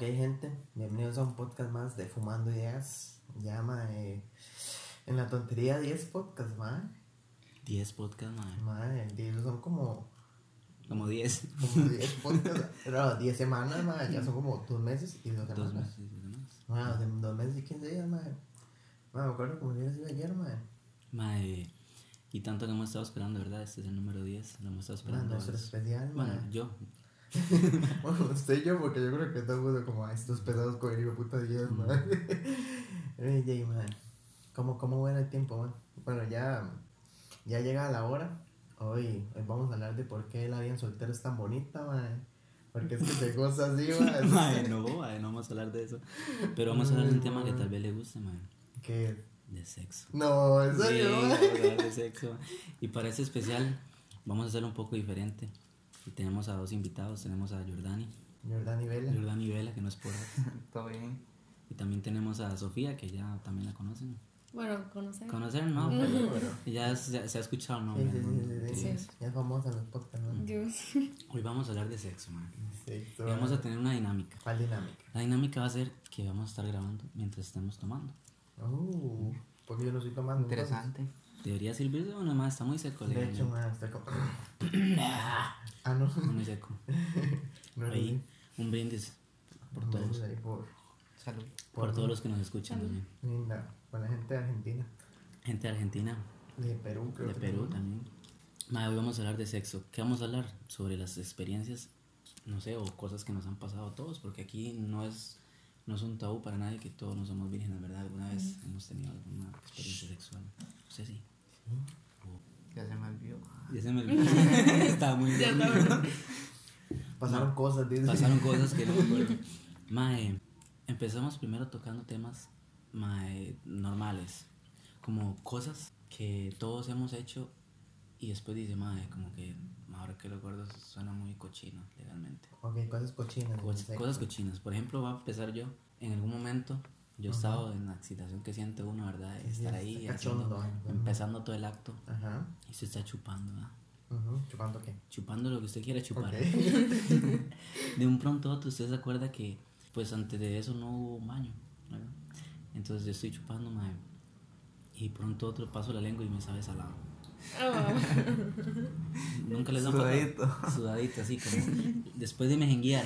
Ok, gente, bienvenidos a un podcast más de Fumando Ideas. Llama eh, en la tontería 10 podcasts, madre. 10 podcasts, madre. Madre, 10 son como, Como 10. como 10 podcasts, pero 10 semanas, madre, ya son como 2 meses y 2 Dos semanas. meses. dos meses. Madre, de 2 meses y 15 días, madre. Madre, me acuerdo como sido ayer, madre. Madre, y tanto que hemos estado esperando, ¿verdad? Este es el número 10. Lo hemos estado Madre, esperando. nuestro es- especial, Bueno, madre. yo. Bueno, usted y yo, porque yo creo que mundo como a estos pedados con el hijo puta 10, madre. Eh, Jay, madre. ¿Cómo, ¿Cómo va el tiempo, man? Bueno, ya, ya llega la hora. Hoy, hoy vamos a hablar de por qué la vida en soltero es tan bonita, madre. Porque es que se goza así, madre. Madre, no, madre, no vamos a hablar de eso. Pero vamos a hablar de un tema que tal vez le guste, madre. Que... De sexo. No, en Sí, serio, madre. hablar de sexo. Y para este especial vamos a hacerlo un poco diferente. Y tenemos a dos invitados. Tenemos a Jordani. Jordani Vela. Jordani Vela, que no es por Todo bien. Y también tenemos a Sofía, que ya también la conocen. Bueno, conocer. ¿Conocer? No, pero ya se, se ha escuchado el Sí, nombre. sí, ¿no? sí, sí, sí. Ya es famosa en los podcasts, ¿no? Dios. Hoy vamos a hablar de sexo, man. Sí, Y vamos a tener una dinámica. ¿Cuál dinámica? La dinámica va a ser que vamos a estar grabando mientras estemos tomando. Uh, porque yo no estoy tomando. Interesante. Debería servirse o nomás está muy seco. De hecho, madre, estoy como... ah, no. Está muy seco. No es Ahí, un brindis por así. todos. Ahí Por, Salud. Por todos los que nos escuchan también. linda. Con la gente de Argentina. Gente de Argentina, De Perú, creo de que Perú también. Madre, hoy vamos a hablar de sexo. ¿Qué vamos a hablar? Sobre las experiencias, no sé, o cosas que nos han pasado a todos, porque aquí no es, no es un tabú para nadie que todos no somos vírgenes, ¿verdad? Alguna vez hemos tenido alguna experiencia sexual. No sé si. Ya se me olvidó. Ya se me olvidó. Estaba muy está. Pasaron cosas, dice. Pasaron cosas que no me acuerdo. Mae, empezamos primero tocando temas mae, normales, como cosas que todos hemos hecho y después dice, mae, como que ahora que lo recuerdo suena muy cochino legalmente. Ok, cosas cochinas. Dice. cosas cochinas. Por ejemplo, va a empezar yo. En algún momento yo he estado en la excitación que siente uno, ¿verdad? Estar ahí, haciendo- ¿eh? empezando todo el acto Ajá. y se está chupando, ¿verdad? ujú, ¿Chupando qué? Chupando lo que usted quiera chupar. Ok. de un pronto a otro usted se acuerda que pues antes de eso no hubo baño ¿verdad? entonces yo estoy chupando madre, y pronto a otro paso la lengua y me sabe salado Ah, nunca les da Sudadito. sudadito así como después de mejenguear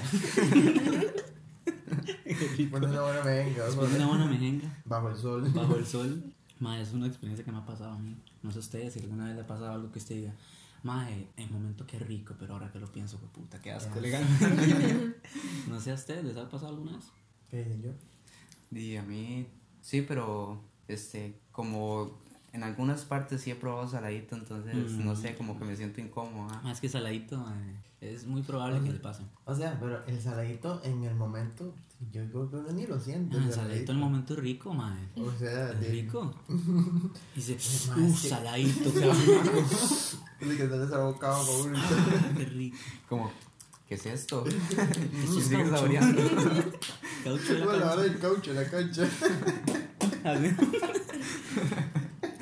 Bueno, no, bueno, venga. después de una buena mejenga Bajo el sol. bajo el sol madre, es una experiencia que me ha pasado a mí no sé a ustedes si alguna vez le ha pasado algo que usted diga Mae, en momento que rico, pero ahora que lo pienso, que puta, qué asco, Qué no sé a ustedes, ¿les ha pasado alguna vez? ¿Qué yo? Y a mí, sí, pero este, como en algunas partes sí he probado saladito, entonces Mm. no sé, como que me siento incómodo. ah. Más que saladito, mae, es muy probable que le pase. O sea, pero el saladito en el momento, yo creo que uno ni lo siente. Ah, el el saladito en el momento es rico, mae. O sea, Es de- rico. Dice, Mae, uh, saladito, qué rico. de que sale esa boca abajo, uno. Qué rico. Como, ¿qué es esto? Y es saboreando. Caucho la Como la cancha. vara del caucho en la cancha.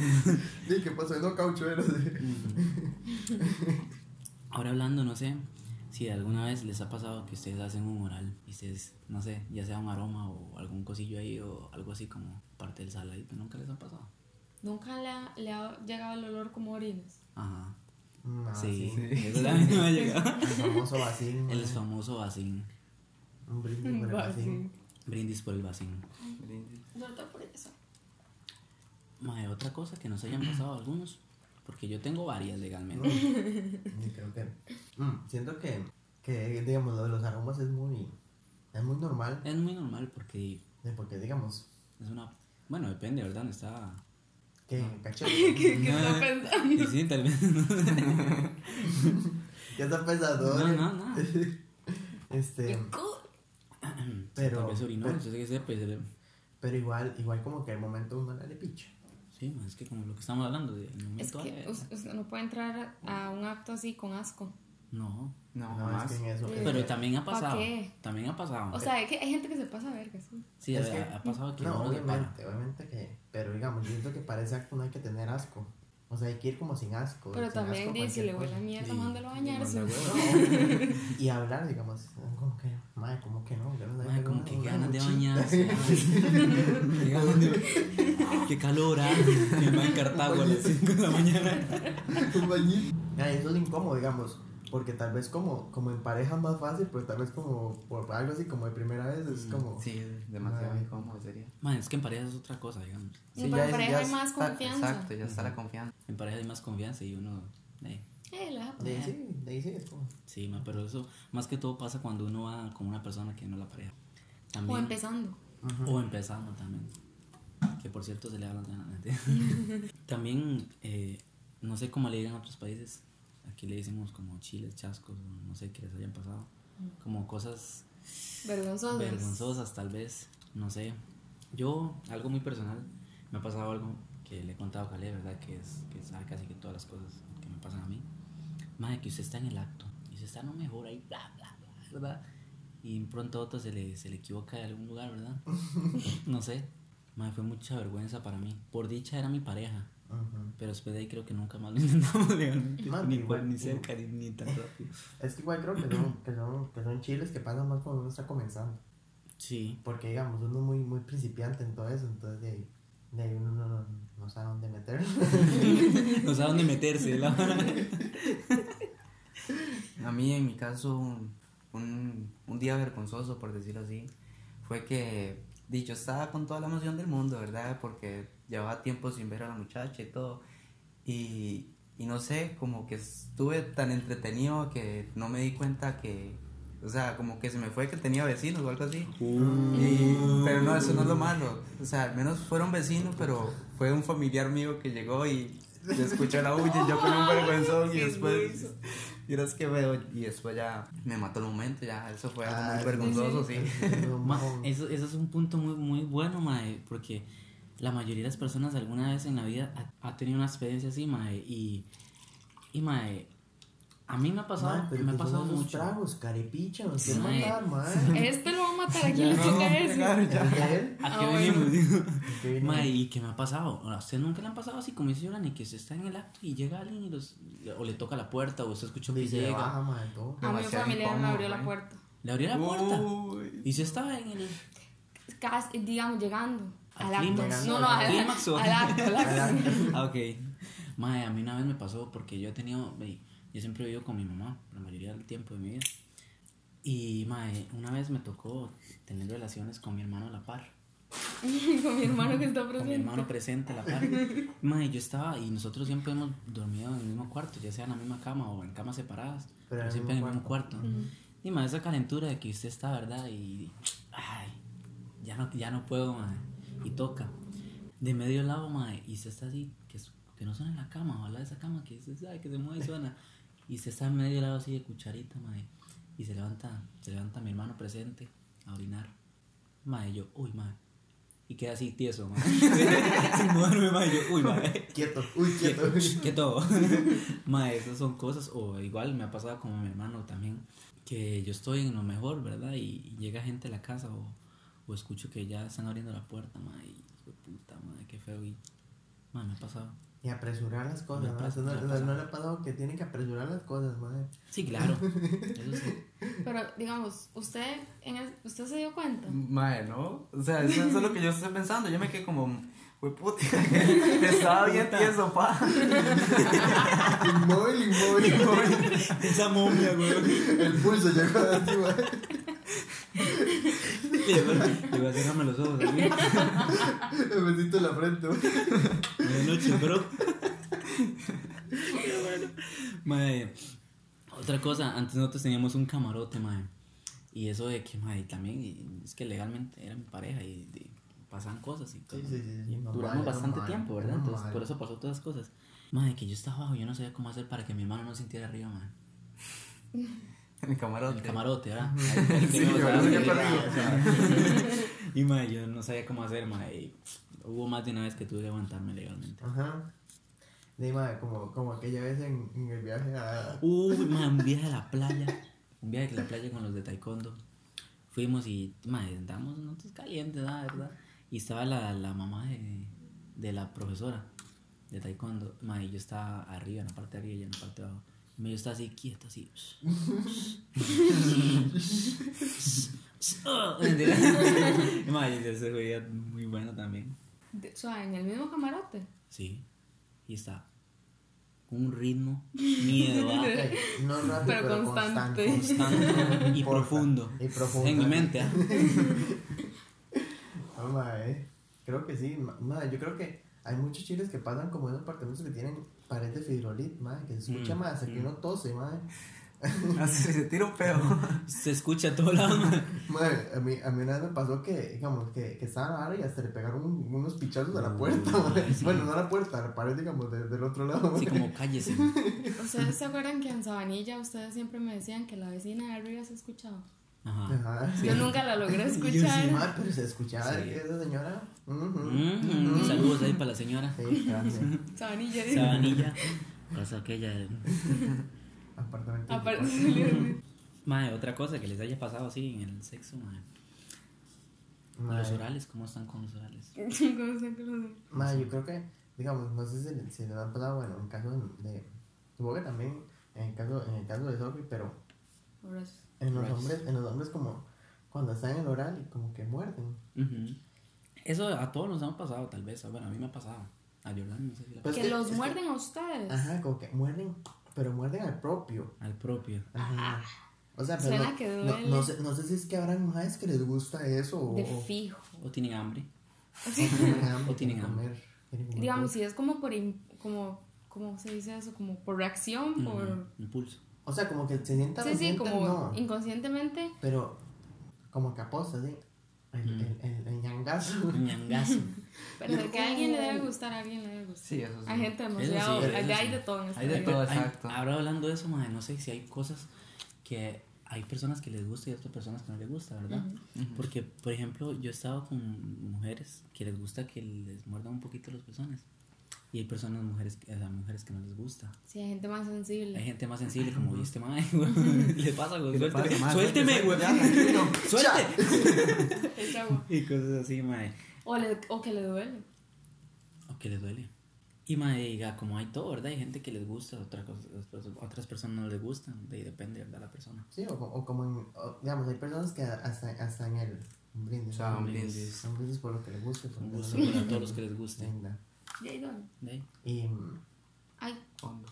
Sí, ¿qué pasó? No, caucho era así. Ahora hablando, no sé si alguna vez les ha pasado que ustedes hacen un oral y ustedes, no sé, ya sea un aroma o algún cosillo ahí o algo así como parte del saladito, nunca les ha pasado. Nunca le ha, le ha llegado el olor como orines. Ajá. Mm, ah, sí, sí. eso también me ha llegado. El famoso vacín. El famoso vacín. Un brindis por el vacín. Brindis por el vacín. No está por eso. Mae, otra cosa que nos hayan pasado algunos, porque yo tengo varias legalmente. Y creo que. mm, siento que, que, digamos, lo de los aromas es muy. Es muy normal. Es muy normal porque Porque, digamos, es una... Bueno, depende, ¿verdad? No está... que cachete. ¿Qué, qué está pensando? Y sí, tal vez... Ya está pesado. No, no, no. Este. Pero- Tal vez orinó, pero- no sé qué sea, pues... eh, Pero igual, igual como que al momento uno le picha. Sí, es que como lo que estamos hablando de... el Es momento que de- us- usted no puede entrar a un acto así con asco. No. No, No, jamás. es que en eso. Eh, Pero también ha ¿pa' pasado. qué? También ha pasado. O sea, hay, que, hay gente que se pasa a verga, sí. sí, es ha, que- ha pasado que No, uno obviamente, obviamente que. Pero digamos, yo siento que para ese acto no hay que tener asco. O sea, hay que ir como sin asco. Pero sin también asco dice, si le huele a mierda, mándalo a bañarse. Y hablar, digamos, que, madre, como que no, ganas de Mae, como que ganas de bañarse. Qué ganas de- Qué calor, ah. Mi mamá en Cartago a las 5 de la mañana. Un bañito. Ah, eso es incómodo, digamos. Porque tal vez como, como en pareja más fácil, pero tal vez como por algo así como de primera vez es como... Sí, es demasiado incómodo sería. Man, es que en pareja es otra cosa, digamos. Y para es- pareja hay más está- confianza. Exacto, ya está la confianza. En pareja hay más confianza y uno. eh, La deja De ahí sí, de ahí sí es como... sí, pero eso más que todo pasa cuando uno va con una persona que no es la pareja. O También, empezando. o empezando también. Que por cierto se le hablan ganas. También, eh, no sé cómo le digan en otros países. Aquí le decimos como chiles, chascos, o no sé qué les hayan pasado. Como cosas Vergonzosos. vergonzosas tal vez, no sé. Yo, algo muy personal, me ha pasado algo que le he contado a Caleb, ¿verdad? Que, es, que sabe casi que todas las cosas que me pasan a mí. Madre, que usted está en el acto y usted está no mejor ahí, bla, bla, bla, ¿verdad? Y pronto a otro se le, se le equivoca de algún lugar, ¿verdad? no sé. Madre, fue mucha vergüenza para mí. Por dicha era mi pareja, Ujú. pero después de ahí creo que nunca más lo intentamos legalmente. Man, ni, igual- ni cerca, ni, ni tan rápido. Es que igual creo que son, que son, que son chiles que pasan más cuando uno está comenzando. Sí. Porque digamos, uno es muy, muy principiante en todo eso, entonces de ahí, de ahí uno no, no, no sabe dónde meter. No sabe dónde meterse, la A mí, en mi caso, un, un día vergonzoso, por decirlo así, fue que, dicho, estaba con toda la emoción del mundo, ¿verdad? Porque llevaba tiempo sin ver a la muchacha y todo. Y, y no sé, como que estuve tan entretenido que no me di cuenta que, o sea, como que se me fue que tenía vecinos o algo así. Y- pero no, eso no es lo malo. O sea, al menos fueron vecinos, pero fue un familiar mío que llegó y se escuchó la y yo con un vergüenzón y después, miras que veo, y después ya me mató el momento, ya, eso fue algo Ah, muy vergonzoso, sí. No. eso, eso es un punto muy, muy bueno, mae, porque la mayoría de las personas alguna vez en la vida ha, ha tenido una experiencia así, mae, y, y mae, a mí me ha pasado, Man, pero me ha que son pasado mucho. tragos, carepicha, nos quieren Mae. matar, man. Este lo va a matar aquí, le toca ese. ¿Es de él? ¿A qué Ah, venimos? ¿y qué me ha pasado? ¿A usted nunca le han pasado así como dice Yorani, que usted está en el acto y llega alguien y los, o le toca la puerta o usted escuchó que Y se llega? baja, man, todo. A mi familiar me abrió la puerta. Le abrió la puerta Uy. y se estaba en el... Casi, digamos, llegando. Al Al acto. No, no, ¿Al al, acto. Al acto. Ah, ok. Mae, a mí una vez me pasó porque yo he tenido, yo siempre he vivido con mi mamá la mayoría del tiempo de mi vida. Y mae, una vez me tocó tener relaciones con mi hermano a la par. Con mi hermano que está Con mi presente. hermano presente a la par. Mae, yo estaba, y nosotros siempre hemos dormido en el mismo cuarto, ya sea en la misma cama o en camas separadas, Pero pero, siempre en el mismo cuarto. Y mae, esa calentura de que usted está, ¿verdad? Y, ay, ya no, ya no puedo, mae. Y toca. De medio lado, mae, y usted está así, que, que no suena en la cama, ojalá esa cama que usted sabe que se mueve y suena. Y usted está en medio lado así de cucharita, mae. Y se levanta, se levanta mi hermano presente a orinar. Mae, yo, uy, mae. Y queda así tieso, mae. Sin moverme, mae. Yo, uy, mae. Quieto, uy, quieto. Que todo. mae, esas son cosas. O igual me ha pasado como mi hermano también. Que yo estoy en lo mejor, ¿verdad? Y llega gente a la casa o, o escucho que ya están abriendo la puerta, mae. Y puta, mae, qué feo. Y, mae, me ha pasado. Y apresurar las cosas, no, le ha pasado que tienen que apresurar las cosas, man. Sí, claro. Eso sí. Pero, digamos, ¿usted, en el- ¿usted se dio cuenta? Mae, ¿no? O sea, eso, eso es lo que yo estoy pensando. Yo me quedé como, fue puta, estaba bien tieso, pa. Inmóvil, inmóvil, inmóvil. Esa momia, güey. El pulso llegó así, man. Le voy a cerrarme los ojos a mí. El besito en la frente. Buenas noches, bro. Mae, otra cosa, antes nosotros teníamos un camarote, mae. Y eso de que, mae, también, y es que legalmente era mi pareja y, y pasaban cosas y todo. Sí, sí, sí, Y normal, duramos bastante normal, tiempo, ¿verdad? Entonces, por eso pasó todas las cosas. Mae, que yo estaba abajo, yo no sabía cómo hacer para que mi hermano no sintiera arriba, mae. Mi camarote. El camarote, ¿verdad? Ahí- ahí Sí, tenemos yo a- no sé qué ahí- para Y mae, yo no sabía cómo hacer, mae. y Hubo más de una vez que tuve que aguantarme legalmente. Ajá. De madre, como, como aquella vez en, en el viaje a. Uy, mae, un viaje a la playa. Un viaje a la playa con los de taekwondo. Fuimos y, mae, andábamos nosotros calientes, ¿verdad? ¿verdad? Y estaba la, la mamá de, de la profesora. de taekwondo, mae, yo estaba arriba, en la parte de arriba y en la parte de abajo. Yo estaba así quieto, así. Y, mae, y se veía muy bueno también. De- suave, en el mismo camarote. Sí. Y está un ritmo, miedo, No rápido, Pero pero, constante. constante. constante y profundo. Y profundo. En mi mente, ¿ah? Ah, mae, Creo que sí. ma- yo creo que hay muchos chiles que pasan como en apartamentos que tienen pared de fibrolit, mae, que se escucha Mm, más, aquí mm. uno tose, mae. Así se tira un peo. Se escucha a todos lados. mae. Mae, a mí, a mí una vez me pasó que, digamos, que, que estaba área y hasta le pegaron un- unos pichazos a la Uy, puerta, sí. Bueno, no a la puerta, a la pared, digamos, de- del otro lado, Así como cállese. ¿Ustedes se acuerdan que en Sabanilla ustedes siempre me decían que la vecina de arriba se escuchaba? Ajá. Ajá. Yo nunca la logré Yo sí, escuchar. mae, pero se escuchaba Sí. esa señora. Mm, ujú. Saludos ahí para la señora. Sí. Sabanilla. Sabanilla. Casa aquella. Apartamento. Aparte salió- Mae, otra cosa que les haya pasado así en el sexo, mae. Mae, Los orales, ¿cómo están con los orales? ¿Cómo se conoce? mae, yo creo que, digamos, no sé si, si le han pasado, bueno, en caso de. Supongo que también en el caso, en el caso de Sophie, pero sí. En los hombres, en los hombres como cuando están en el oral y como que muerden. Eso a todos nos ha pasado, tal vez. Bueno, a mí me ha pasado. A Jordan, no sé si la Pues que que- los es que- muerden a ustedes. Ajá, como que muerden, pero muerden al propio. Al propio. Ajá. O sea, pero Suena no, que duele. no sé, no sé si es que habrán mujeres que les gusta eso o, De fijo. O tienen hambre. o tienen hambre, O tienen quieren hambre. comer, quieren comer Digamos, si es como por. como, ¿Cómo se dice eso? Como por reacción, por. Impulso. O sea, como que se sientan Sí, como no, inconscientemente. pero como que aposta, sí. El, Mm. el, el, el ñangazo. Un ñangazo. Pero de que a alguien le debe gustar, a alguien le debe gustar. Sí, eso sí. Hay gente demasiado. sí, hay, de todo en esta Hay de todo. Hay- exacto. ahora hablando de eso, mae, no sé si hay cosas que hay personas que les gusta y otras personas que no les gusta, ¿verdad? Porque, por ejemplo, yo he estado con mujeres que les gusta que les muerdan un poquito los pezones. Y hay personas, mujeres, que- o sea, mujeres que no les gusta. Sí, hay gente más sensible. Hay gente más sensible, como viste, mae, güey. Le pasa, güey. ¿Qué le Suélteme, pasa, suélteme, güey. Suelte. Es agua. Y cosas así, mae. O, le- o que le duele. O que les duele. Y mae, diga, como hay todo, ¿verdad? Hay gente que les gusta, otra cosa, otras- otras personas no les gustan. De ahí depende, ¿verdad? La persona. Sí, o, o como en, o, digamos, hay personas que hasta, hasta en el un brindis. O sea, un brindis. Un brindis por lo que les guste. por Un lo que gusto para todos los que les guste. Venga. De ahí. Y mm, Ay, Fondo.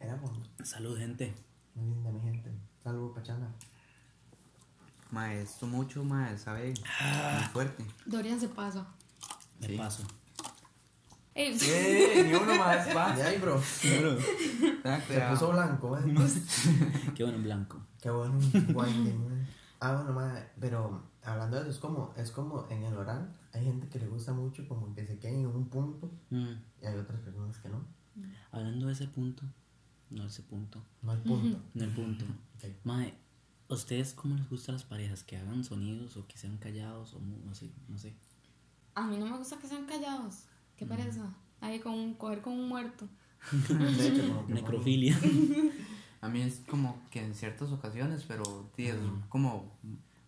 era bueno. Salud, gente. Muy linda mi gente. Salvo Pachanga. Mae, esto mucho, mae, sabe muy fuerte. Dorian se pasa. Me Sí. paso. Ey, ¡Eh! Ni uno más, va. De ahí, bro. Se puso blanco, eh. Qué bueno en blanco. Qué bueno. Guay, man. Ah, bueno, madre, pero hablando de eso, es como, es como en el oral. Hay gente que le gusta mucho como que se queden en un punto Mm. y hay otras personas que no. Hablando de ese punto, no ese punto, No hay punto. no el punto. Ok. Mae, ¿a ustedes cómo les gustan las parejas? ¿Que hagan sonidos o que sean callados o no sé, no sé? a mí no me gusta que sean callados. Qué pereza. Ahí con un, coger con un muerto. De hecho, como que Necrofilia. A mí es como que en ciertas ocasiones, pero sí, es como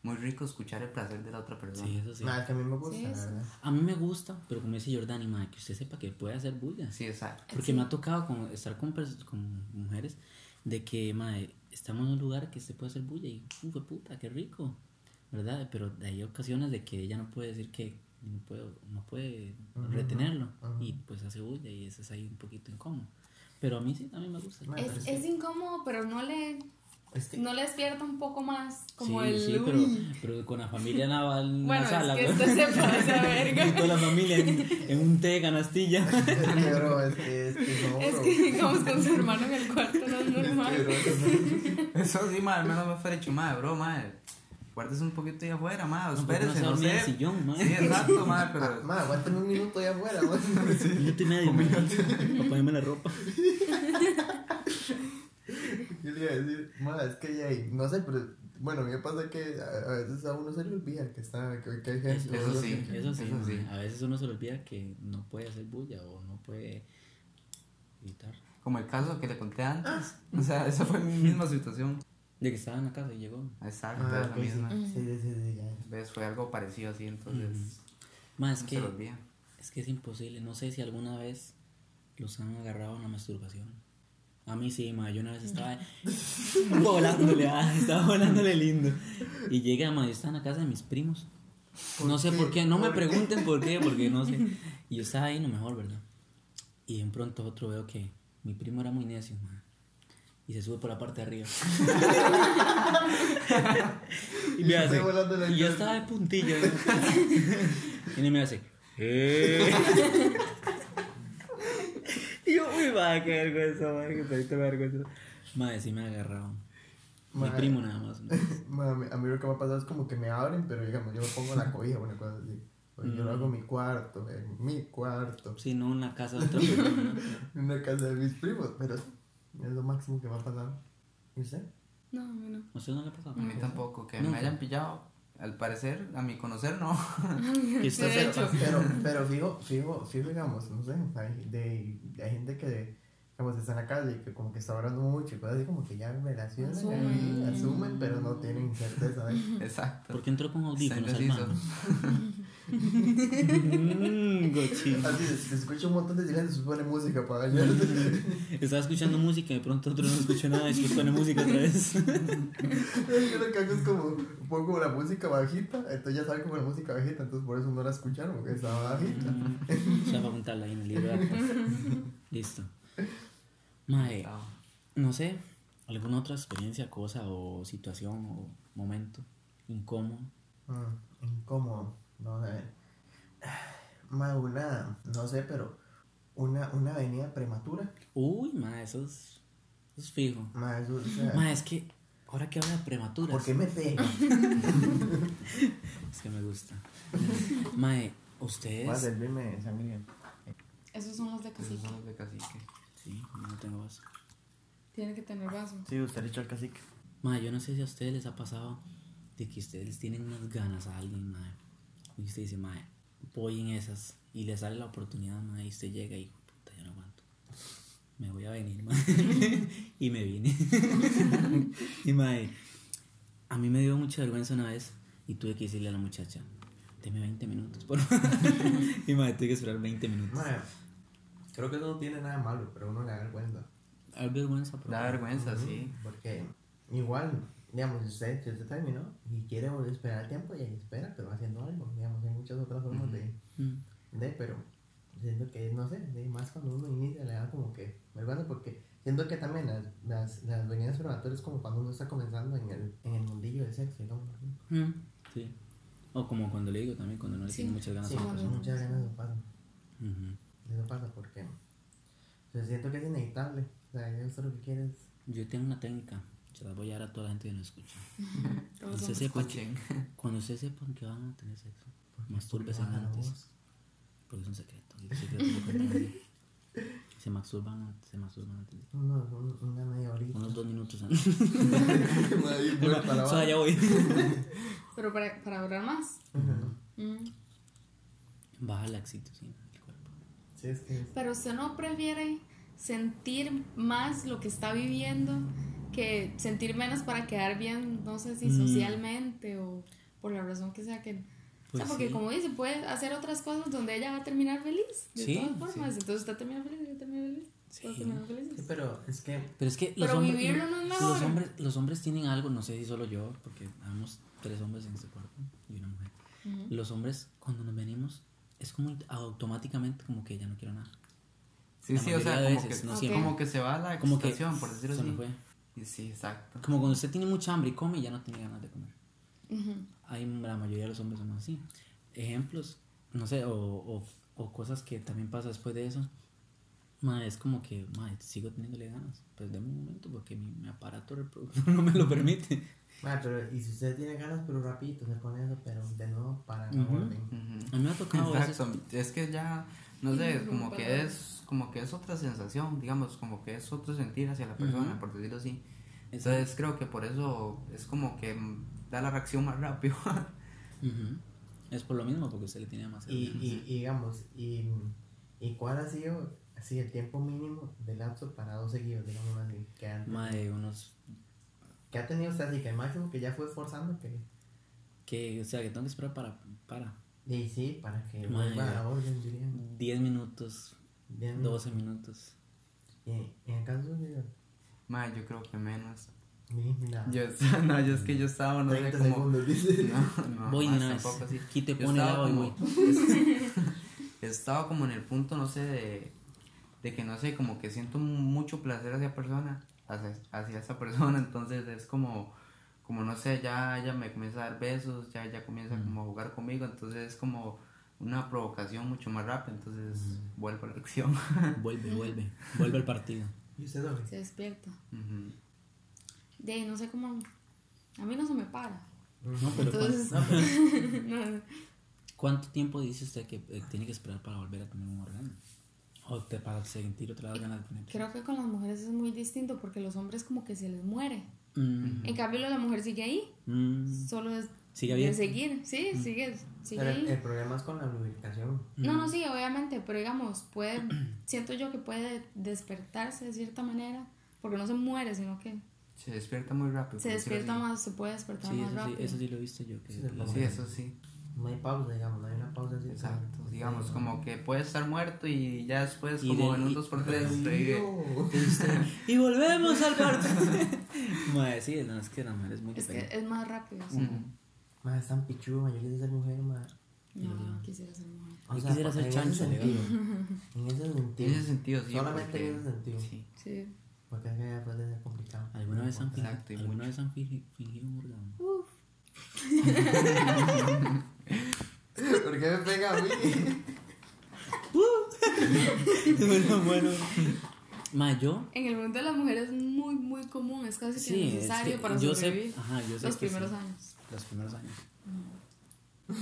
muy rico escuchar el placer de la otra persona. Sí, eso sí. Que a mí me gusta, Sí, la eso. verdad. A mí me gusta, pero como dice Jordani, mae, que usted sepa que puede hacer bulla. Sí, exacto. Porque me ha tocado con, estar con, con mujeres de que, mae, estamos en un lugar que se puede hacer bulla y, ¡uh, puta, qué rico! ¿Verdad? Pero hay ocasiones de que ella no puede decir que no, puedo, no puede retenerlo y pues hace bulla y eso es ahí un poquito incómodo. Pero a mí sí, también me gusta. Pero Es, es incómodo, pero no le, es que- no le despierta un poco más como sí, el... sí, pero, pero con la familia naval en Bueno, la sala. es que usted se pasa, verga. Toda la familia en, en un té de canastilla. es que, bro, es que, es que no, Es que digamos con su hermano en el cuarto no es Es que, normal. bro, eso sí, mae, al menos me fuera dicho, mae, bro, mae. Guárdese un poquito ahí afuera, porque espérese, no no se dormía en sé. el sillón, mae. Sí, exacto, Ah, pero. ma, aguanten un minuto allá afuera, man. Un minuto y medio, mae, para ponerme la ropa. Yo le iba a decir, ma, es que ya hay, no sé, pero bueno, a mí me pasa que a, a veces a uno se le olvida que está, que, que hay gente. Eso sí. que- Eso sí, Eso sí. a veces uno se le olvida que no puede hacer bulla o no puede gritar. Como el caso que le conté antes. O sea, esa fue mi misma situación. De que estaba en la casa y llegó. Exacto, Ah, es la misma. Sí, sí, sí, sí, ya. ¿Ves? Fue algo parecido así, entonces. Más no que. Es que es imposible. No sé si alguna vez los han agarrado en la masturbación. A mí sí, ma. Yo una vez estaba volándole, ah, estaba volándole lindo. Y llega, ma, yo estaba en la casa de mis primos. No sé por qué, no me pregunten por qué, porque no sé. Y yo estaba ahí, no mejor, ¿verdad? Y de pronto otro veo que mi primo era muy necio, ma. Y se sube por la parte de arriba. y me hace. Y yo estaba de puntilla. ¿no? y me hace. "Eh". y yo, uy, madre, qué vergüenza, madre, que pediste vergüenza. Madre, sí me agarraron. Mi primo nada más. a mí lo que me ha pasado es como que me abren, pero digamos, yo me pongo la cobija, una cosa así. O yo lo hago en mi cuarto, en mi cuarto, Sí, no en la casa de en una casa de mis primos, pero es lo máximo que me ha pasado. ¿Y usted? No, a mí no. ¿A usted no le ha pasado? A mí tampoco, que me hayan pillado. Al parecer, a mi conocer, no. Y usted De se- hecho. Pero, pero fijo, fijo, fijo, digamos, no sé, hay, de, hay gente que, digamos, está en la calle y que como que está hablando mucho y cosas así como que ya relacionan, Asumen. asumen, pero no tienen certeza de Exacto. ¿Por qué entró con audífonos, hermano? Mmm, cochino. Así, se, se escucha un montón de silencio, se pone música para bañarse. Estaba escuchando música y de pronto otro no escuchó nada y después pone música otra vez. Yo lo que hago es como, pongo la música bajita, entonces ya saben como la música bajita, entonces por eso no la escucharon, porque estaba bajita. O sea, para apuntarla ahí en el libro de actas. Listo. Mae, no sé, alguna otra experiencia, cosa o situación o momento incómodo. Mm, incómodo, no sé. Más una, no sé, pero una, una avenida prematura. Uy, mae, eso es, eso es fijo. Más eso, o sea, Mae, es que ahora que habla de prematuras, ¿por qué me pega? es que me gusta. Mae, Va a ustedes. servirme sangría. Esos son los de Esos cacique. son los de cacique. Sí, no tengo vaso. Tiene que tener vaso. Sí, usted le echó al cacique. Mae, yo no sé si a ustedes les ha pasado de que ustedes les tienen unas ganas a alguien, mae. Y usted dice, mae, voy en esas. Y le sale la oportunidad, mae, y usted llega y, puta, ya no aguanto. Me voy a venir, mae. y me vine. y, mae, a mí me dio mucha vergüenza una vez y tuve que decirle a la muchacha, deme 20 minutos, por favor. y, mae, tuve que esperar 20 minutos. Madre, creo que eso no tiene nada malo, pero uno le da vergüenza. Pero... Da vergüenza, sí. Porque igual, digamos, usted, si usted terminó y quiere volver a esperar el tiempo, ya espera, pero haciendo algo. Digamos, hay muchas otras formas de, Mm. de, pero siento que, no sé, de más cuando uno inicia le da como que vergüenza, porque siento que también las, las, las venidas prematuras es como cuando uno está comenzando en el, en el mundillo del sexo, digamos. Mm, Sí. O como cuando le digo también, cuando no le Sí. tiene muchas ganas Sí, a una cuando persona. muchas ganas eso pasa. Eso pasa porque o sea, siento que es inevitable. O sea, ya usted lo que quiere es. Yo tengo una técnica, se las voy a dar a toda la gente que nos escucha. Cuando usted son- sepa que, Escuchen. cuando usted sepan que van a tener sexo, mastúrbese antes. voz. Porque es un secreto. y el secreto. Se masturban antes, se masturban antes. Uno, un- una media horita. Unos dos minutos antes. O sea, ya voy. Pero para, para durar más. Mm. Baja la oxitocina del cuerpo. Sí, es que. Pero usted no prefiere sentir más lo que está viviendo que sentir menos para quedar bien, no sé si Mm. socialmente o por la razón que sea que... o Pues sea, porque sí. como dice, puede hacer otras cosas donde ella va a terminar feliz. De Sí, todas formas. Entonces usted termina feliz, yo termino feliz. Sí. Sí, pero es que. Pero es que los, Pero hombres, vivirlo no es los, mejor. hombres, los hombres tienen algo, no sé si solo yo, porque habemos tres hombres en este cuerpo y una mujer. Ujú. Los hombres, cuando nos venimos, es como automáticamente como que ya no quiero nada. Sí, La sí, o sea, como, veces, que, no Ok. siempre. como que se va la Como que por decirlo se así. Sí, exacto. Como cuando usted tiene mucha hambre y come y ya no tiene ganas de comer. Ujú. Hay, la mayoría de los hombres son así. Ejemplos, no sé, o, o, o cosas que también pasa después de eso. Ma, es como que, ma, sigo teniéndole ganas. Pues deme un momento porque mi, mi aparato reproductor no me lo permite. Ah, pero y si usted tiene ganas, pero rapidito se pone eso, pero de nuevo para la Ujú. orden. Ujú. A mí me ha tocado a veces. Exacto, es que ya, no sé, como que es, como que es otra sensación, digamos, como que es otro sentir hacia la persona, Ujú. por decirlo así. Entonces creo que por eso es como que da la reacción más rápido. Ujú. Es por lo mismo, porque usted le tiene más Y, y, y digamos, y, y cuál ha sido así el tiempo mínimo de lapso para dos seguidos, digamos así, que, han, Ma, de unos. que ha tenido usted así, que el máximo que ya fue forzando, que Que, o sea, que tengo que esperar para. para Y sí, para que Madre. vuelva a orden, diría. 10 minutos, Bien. 12 minutos. Y en el caso de. Ma, yo creo que menos. Mira. Yo, no, yo es que yo estaba, no sé 30 cómo. No, no, voy más tampoco así. Aquí te Yo pone agua y como- voy. Estaba como en el punto, no sé, de, de que no sé, como que siento mucho placer hacia persona, hacia, hacia esa persona, entonces es como, como no sé, ya ella me comienza a dar besos, ya ella comienza como a jugar conmigo, entonces es como una provocación mucho más rápida, entonces vuelvo a la acción. Vuelve, vuelve. Vuelve al partido. ¿Y usted dónde? Se despierta. Ujú. De ahí no sé cómo. A mí no se me para. No, pero Entonces. ¿cuánto, no, cuánto tiempo dice usted que eh, tiene que esperar para volver a tener un orgasmo? O te, para sentir otra vez ganas de tener. creo que con las mujeres es muy distinto porque los hombres como que se les muere. Mm, En cambio, la mujer sigue ahí. mm, Solo es Sigue de seguir. Sí, sigue, sigue Pero el, ahí. el problema es con la lubricación. No, no, sí, obviamente, pero digamos, puede, siento yo que puede despertarse de cierta manera, porque no se muere, sino que Se despierta muy rápido. se despierta así. más, se puede despertar Sí, más eso sí, rápido. eso sí lo he visto yo. Que Sí, lo- Sí, eso sí. No hay pausa, digamos, no hay una pausa así. Exacto, digamos, como que puede estar muerto y ya después, Y como de- en un y- 2x3, revive. No. Y volvemos al partido. Mae, sí, no, es que la mujer es muy Es que es más rápido. sí. Ujú. Ma, es tan pichudo, yo quisiera ser mujer, ma. No, quisiera ser mujer. O sea, quisiera ser chancho. En ese sentido. En ese sentido, sí. Solamente porque- en ese sentido. Sí. Sí. Porque es que ya puede ser complicado. ¿Alguna vez han, fingido, ¿alguna mucho. vez han fingi- fingido un orgasmo? Uf. ¿Por qué me pega a mí? bueno, bueno. Ma, yo. En el mundo de las mujeres es muy, muy común, es casi que Sí, es necesario que para yo sé, sobrevivir. ajá, yo sé los que primeros sí. años. Los primeros años.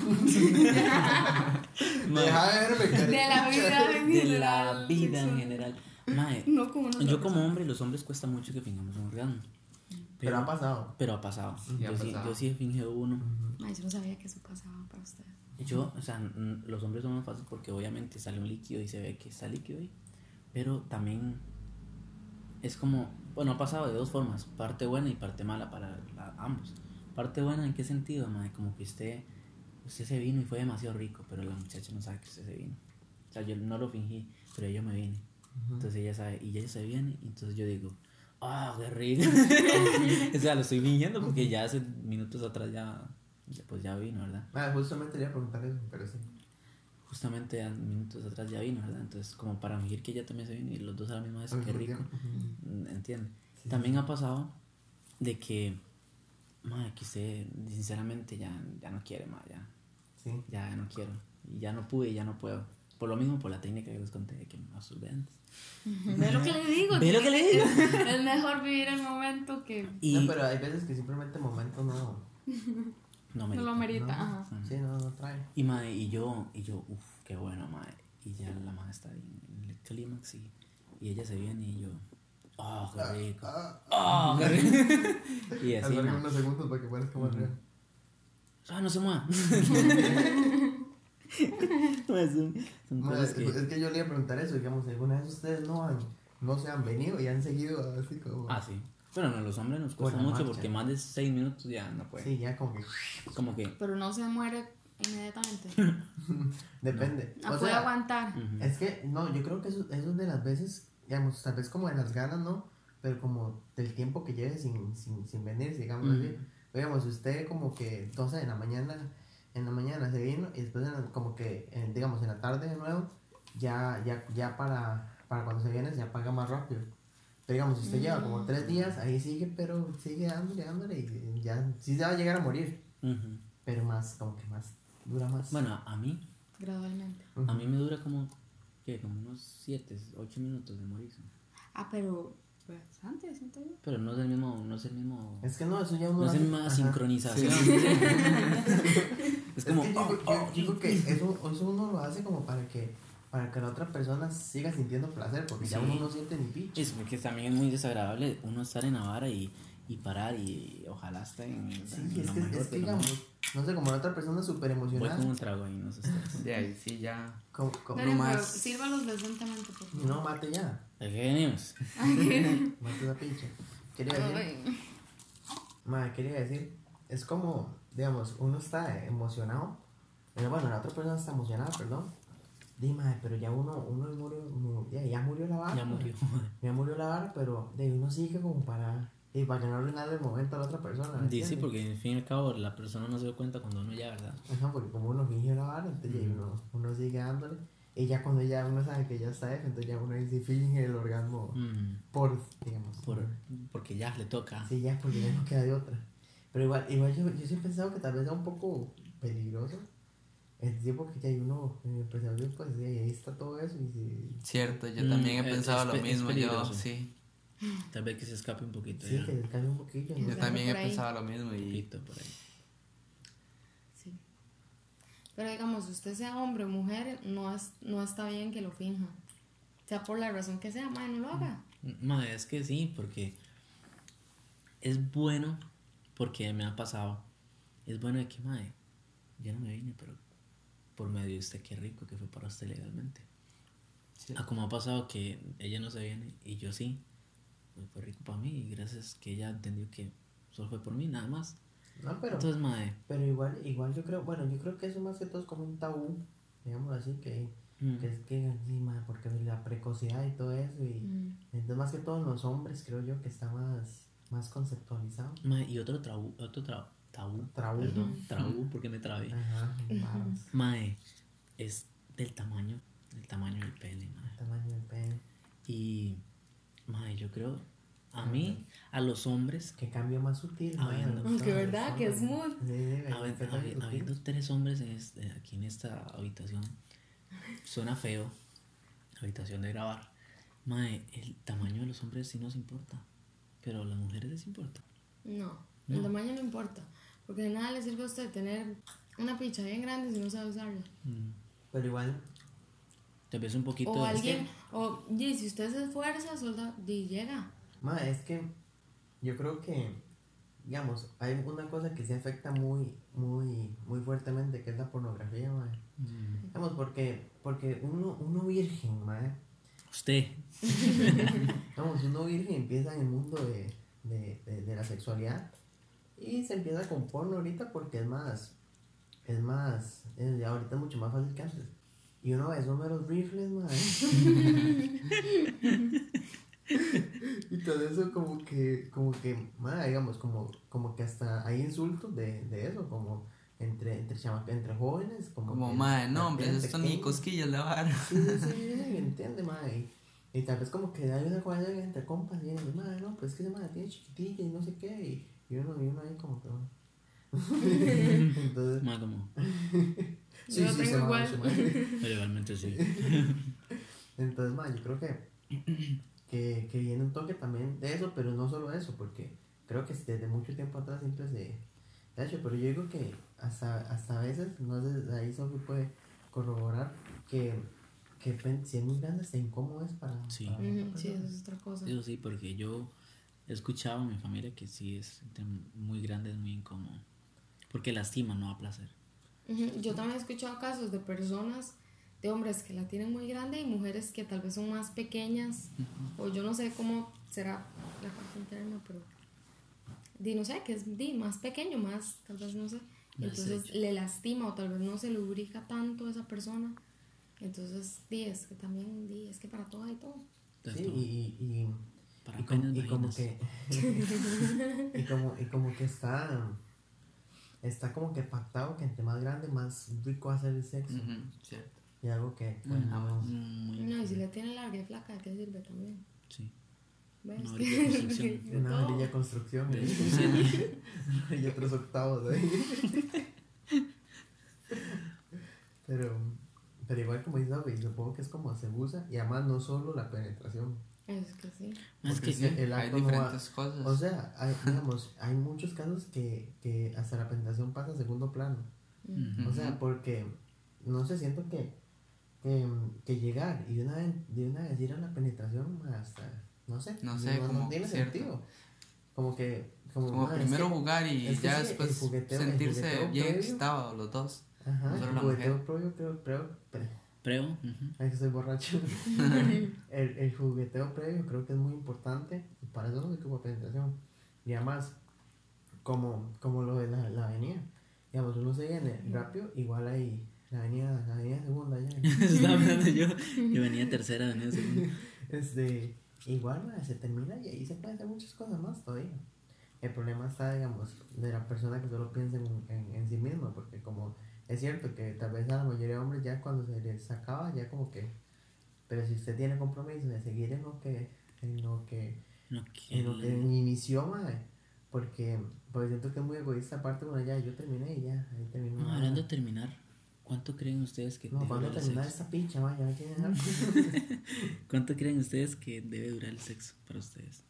Deja de verme. De la vida en De general. la vida en general. Mae, No como yo como hombre, los hombres cuesta mucho que fingamos un orgasmo. Pero ha pasado. Pero ha pasado. Sí, ha yo, Sí, pasado. yo sí he fingido uno. Ay, yo no sabía que eso pasaba para ustedes. Yo, o sea, los hombres son más fáciles porque obviamente sale un líquido y se ve que está líquido ahí. Pero también es como, bueno, ha pasado de dos formas, parte buena y parte mala para la- ambos. Parte buena, ¿en qué sentido, madre? Como que usted, usted se vino y fue demasiado rico, pero la muchacha no sabe que usted se vino. O sea, yo no lo fingí, pero yo me vine. Entonces ella sabe, y ella se viene, y entonces yo digo, ¡ah, qué rico! o sea, lo estoy fingiendo porque ya hace minutos atrás ya, ya, pues ya vino, ¿verdad? Ah, justamente le iba a preguntar eso, pero sí. Justamente minutos atrás ya vino, ¿verdad? Entonces, como para fingir que ella también se vino y los dos a la misma vez, qué rico. Mm, ¿Entiende? También ha pasado de que, madre, que usted sinceramente ya, ya no quiere más, ya, Sí. ya, ya no quiero. Y ya no pude y ya no puedo. Por lo mismo, por la técnica que les conté de que me masturbé antes. Ve lo que le digo. ¿Ve lo que le digo? Es mejor vivir el momento que Y No, pero hay veces que simplemente momentos no. no me no lo merita. no. Ajá. Sí, no, no trae. Y madre, y yo, y yo, uff, qué bueno, madre. Y ya la madre está ahí en el clímax y, y ella se viene y yo, oh, qué rico. Oh, qué rico. y así, ma. unos segundos para que parezca más real. Ah, no se mueva. Son, son Ma, cosas es, que... es que yo le iba a preguntar eso, digamos, alguna vez ustedes no han, no se han venido y han seguido así como. Ah, sí. Pero no, los hombres nos cuesta mucho marcha. porque más de 6 minutos ya no puede. Sí, ya como que. Como que... Pero no se muere inmediatamente. Depende. Ah, O puede sea, aguantar. Es que, no, yo creo que eso, eso es de las veces, digamos, tal vez como de las ganas, ¿no? Pero como del tiempo que lleve sin, sin, sin venir, digamos así. Digamos, usted como que, entonces en la mañana, en la mañana se vino y después en la- como que, en- digamos, en la tarde de nuevo, ya, ya, ya para, para cuando se viene se apaga más rápido. Pero digamos, si usted lleva como tres días, ahí sigue, pero sigue dándole, dándole y ya, sí se va a llegar a morir. Pero más, como que más, dura más. Bueno, a mí, Gradualmente. a mí me dura como, ¿qué? Como unos 7, 8 minutos de morirse. Ah, pero bastante, siento yo. Pero no es el mismo, no es el mismo... Es que no, eso ya No es la misma sincronización. Sí. es como... que yo, oh, yo- oh, yo digo que eso, eso uno lo hace como para que para que la otra persona siga sintiendo placer, porque ya Sí. uno no siente ni picho. Es porque también es muy desagradable uno estar en Navarra y, y parar y ojalá esté en, Sí, en es que, mejor, es que pero no. digamos, no sé, como la otra persona súper Voy emocionada, con un trago ahí, no sé. De ahí sí ya. como, como- Dale, pero más. sírvalos decentemente, por favor. no mate ya, ¿De qué venimos? mate esa pinche. Quería decir, madre, quería decir, es como, digamos, uno está emocionado Pero bueno, la otra persona está emocionada, perdón. Dime, pero ya uno, uno murió, mu- ya, ya murió la vara. Ya murió. Ya murió la vara, pero de uno sigue como para, y para que no arruinarle el momento a la otra persona. ¿me Dice, entiendes? porque al fin y al cabo la persona no se da cuenta cuando uno ya, ¿verdad? Ajá, porque como uno finge la vara, entonces ya uno, uno sigue dándole. Y ya cuando ya uno sabe que ya está F, entonces ya uno dice finge el orgasmo Mm, por, digamos. por, porque ya le toca. Sí, ya, porque ya no queda de otra. Pero igual, igual yo, yo sí he pensado que tal vez sea un poco peligroso. El tiempo que ya hay uno en el preservativo, pues sí, ahí está todo eso. Y si, Cierto, yo Mm, también he es- pensado es lo mismo, yo, sí. Tal vez que se escape un poquito. sí, ya. que descanse un poquillo. ¿no? Yo también he ahí. pensado lo mismo Un y poquito por ahí. Sí. Pero digamos, usted sea hombre o mujer, no, es, no está bien que lo finja. Sea por la razón que sea, madre, no lo haga. Ma, es que sí, porque es bueno, porque me ha pasado. Es bueno de que, madre, yo no me vine, pero por medio de usted, qué rico que fue para usted legalmente. Sí. Ah, como ha pasado que ella no se viene y yo sí, pues fue rico para mí y gracias que ella entendió que solo fue por mí, nada más. No, pero, Entonces, madre, pero igual, igual yo creo, bueno, yo creo que eso más que todo es como un tabú, digamos así, que, mm, que es que encima, porque la precocidad y todo eso. Y Mm. entonces, más que todo los hombres, creo yo que está más, más conceptualizado. ma, y otro tabú, otro tra- tabú, Tabú. perdón, tabú porque me trabé. Ajá, Mae, es del tamaño, del tamaño del pene, mae. el tamaño del pene. Y, mae, yo creo, a mí, a los hombres, Que cambio más sutil. Los Aunque hombres, verdad, que hombres. smooth. Sí, sí, habi- hay que habi- cambiar sutil. habiendo tres hombres en este- aquí en esta habitación, suena feo, habitación de grabar. Mae, el tamaño de los hombres sí nos importa, pero a las mujeres les importa. No, el tamaño no importa. Porque de nada le sirve a usted tener una picha bien grande si no sabe usarla. Pero igual, Tal vez un poquito... O que- alguien, o y si usted se esfuerza, solda, y llega. ma, es que yo creo que, digamos, hay una cosa que se afecta muy, muy, muy fuertemente, que es la pornografía, ma. Mm, Digamos, porque, porque uno, uno virgen, ma, Usted, Vamos, uno virgen empieza en el mundo de, de, de, de la sexualidad y se empieza con porno ahorita porque es más, es más, es- ya ahorita es mucho más fácil que antes. Y uno ve esos meros rifles, madre. y todo eso como que, como que, madre, digamos, como, como que hasta hay insultos de, de eso, como entre, entre, chama- entre jóvenes, como, como, que madre, no, hombre, esto ni cosquillas la vara. Sí, sí, sí, sí, sí, entiende, madre. Y, y tal vez como que hay una cosa entre compas y dice, madre, no, pues es que esa madre tiene chiquitilla y no sé qué. Y, y uno, y uno ahí como que. Entonces, mae, como... Yo lo tengo se igual. Legalmente sí. Entonces, madre, yo creo que, que, que viene un toque también de eso, pero no solo eso, porque creo que desde mucho tiempo atrás siempre se hecho, pero yo digo que hasta, hasta a veces, no sé, ahí Sofi puede corroborar que, que si es muy grande, se incómodo es para. Sí. para sí, eso es otra cosa. Eso sí, porque yo he escuchado a mi familia que sí es muy grande, es muy incómodo. Porque lastima, no da placer. Ujú, Yo también he escuchado casos de personas, de hombres que la tienen muy grande y mujeres que tal vez son más pequeñas, o yo no sé cómo será la parte interna, pero di, no sé, que es di, más pequeño, más, tal vez no sé. Más Entonces hecho. le lastima o tal vez no se lubrica tanto esa persona. Entonces, di, es que también, di, es que para todo hay todo. Sí, y, y, y, Para y, como, y como que. y, como, y como que está. Está como que pactado que entre más grande, más rico va a ser el sexo. Cierto. Y algo que. Mm, no- mm, muy No, y si le tiene larga y flaca, ¿de qué sirve también? Sí. Una varilla de construcción. Una construcción. ¿eh? otros octavos ahí. pero, pero igual como dice David, supongo que es como se usa. Y además no solo la penetración. Es que sí. Es que sí, el Hay acto no va- diferentes cosas. O sea, hay, digamos, hay muchos casos que, que hasta la penetración pasa a segundo plano. O sea, porque, no sé, siento que, que, que llegar y de una, vez, de una vez ir a la penetración hasta, no sé, No sé, no, como tiene cierto. sentido. Como que, como, como "Ma, es primero que- jugar y es que ya sí, el después jugueteo- sentirse bien previo. excitados los dos. Ajá, el jugueteo previo, creo, creo, pre- Preo. ujú. ay, que soy borracho. el, el jugueteo previo creo que es muy importante y para eso no se ocupa penetración. Y además, como, como lo de la, la avenida, digamos, uno se viene rápido, igual hay la avenida, la avenida segunda ya. Estaba hablando yo. Yo venía tercera, venía segunda. este, igual se termina y ahí se pueden hacer muchas cosas más todavía. El problema está, digamos, de la persona que solo piensa en, en, en sí misma, porque como es cierto que tal vez a la mayoría de hombres ya cuando se les acaba, ya como que, pero si usted tiene compromiso de seguir en lo que, en lo que, No en lo que inició, mae, porque, porque siento que es muy egoísta, aparte, bueno, ya yo terminé y ya, ahí terminó. No, hablando de terminar, ¿cuánto creen ustedes que No, debe ¿cuándo durar el terminar sexo? esta harto. ¿Cuánto creen ustedes que debe durar el sexo para ustedes?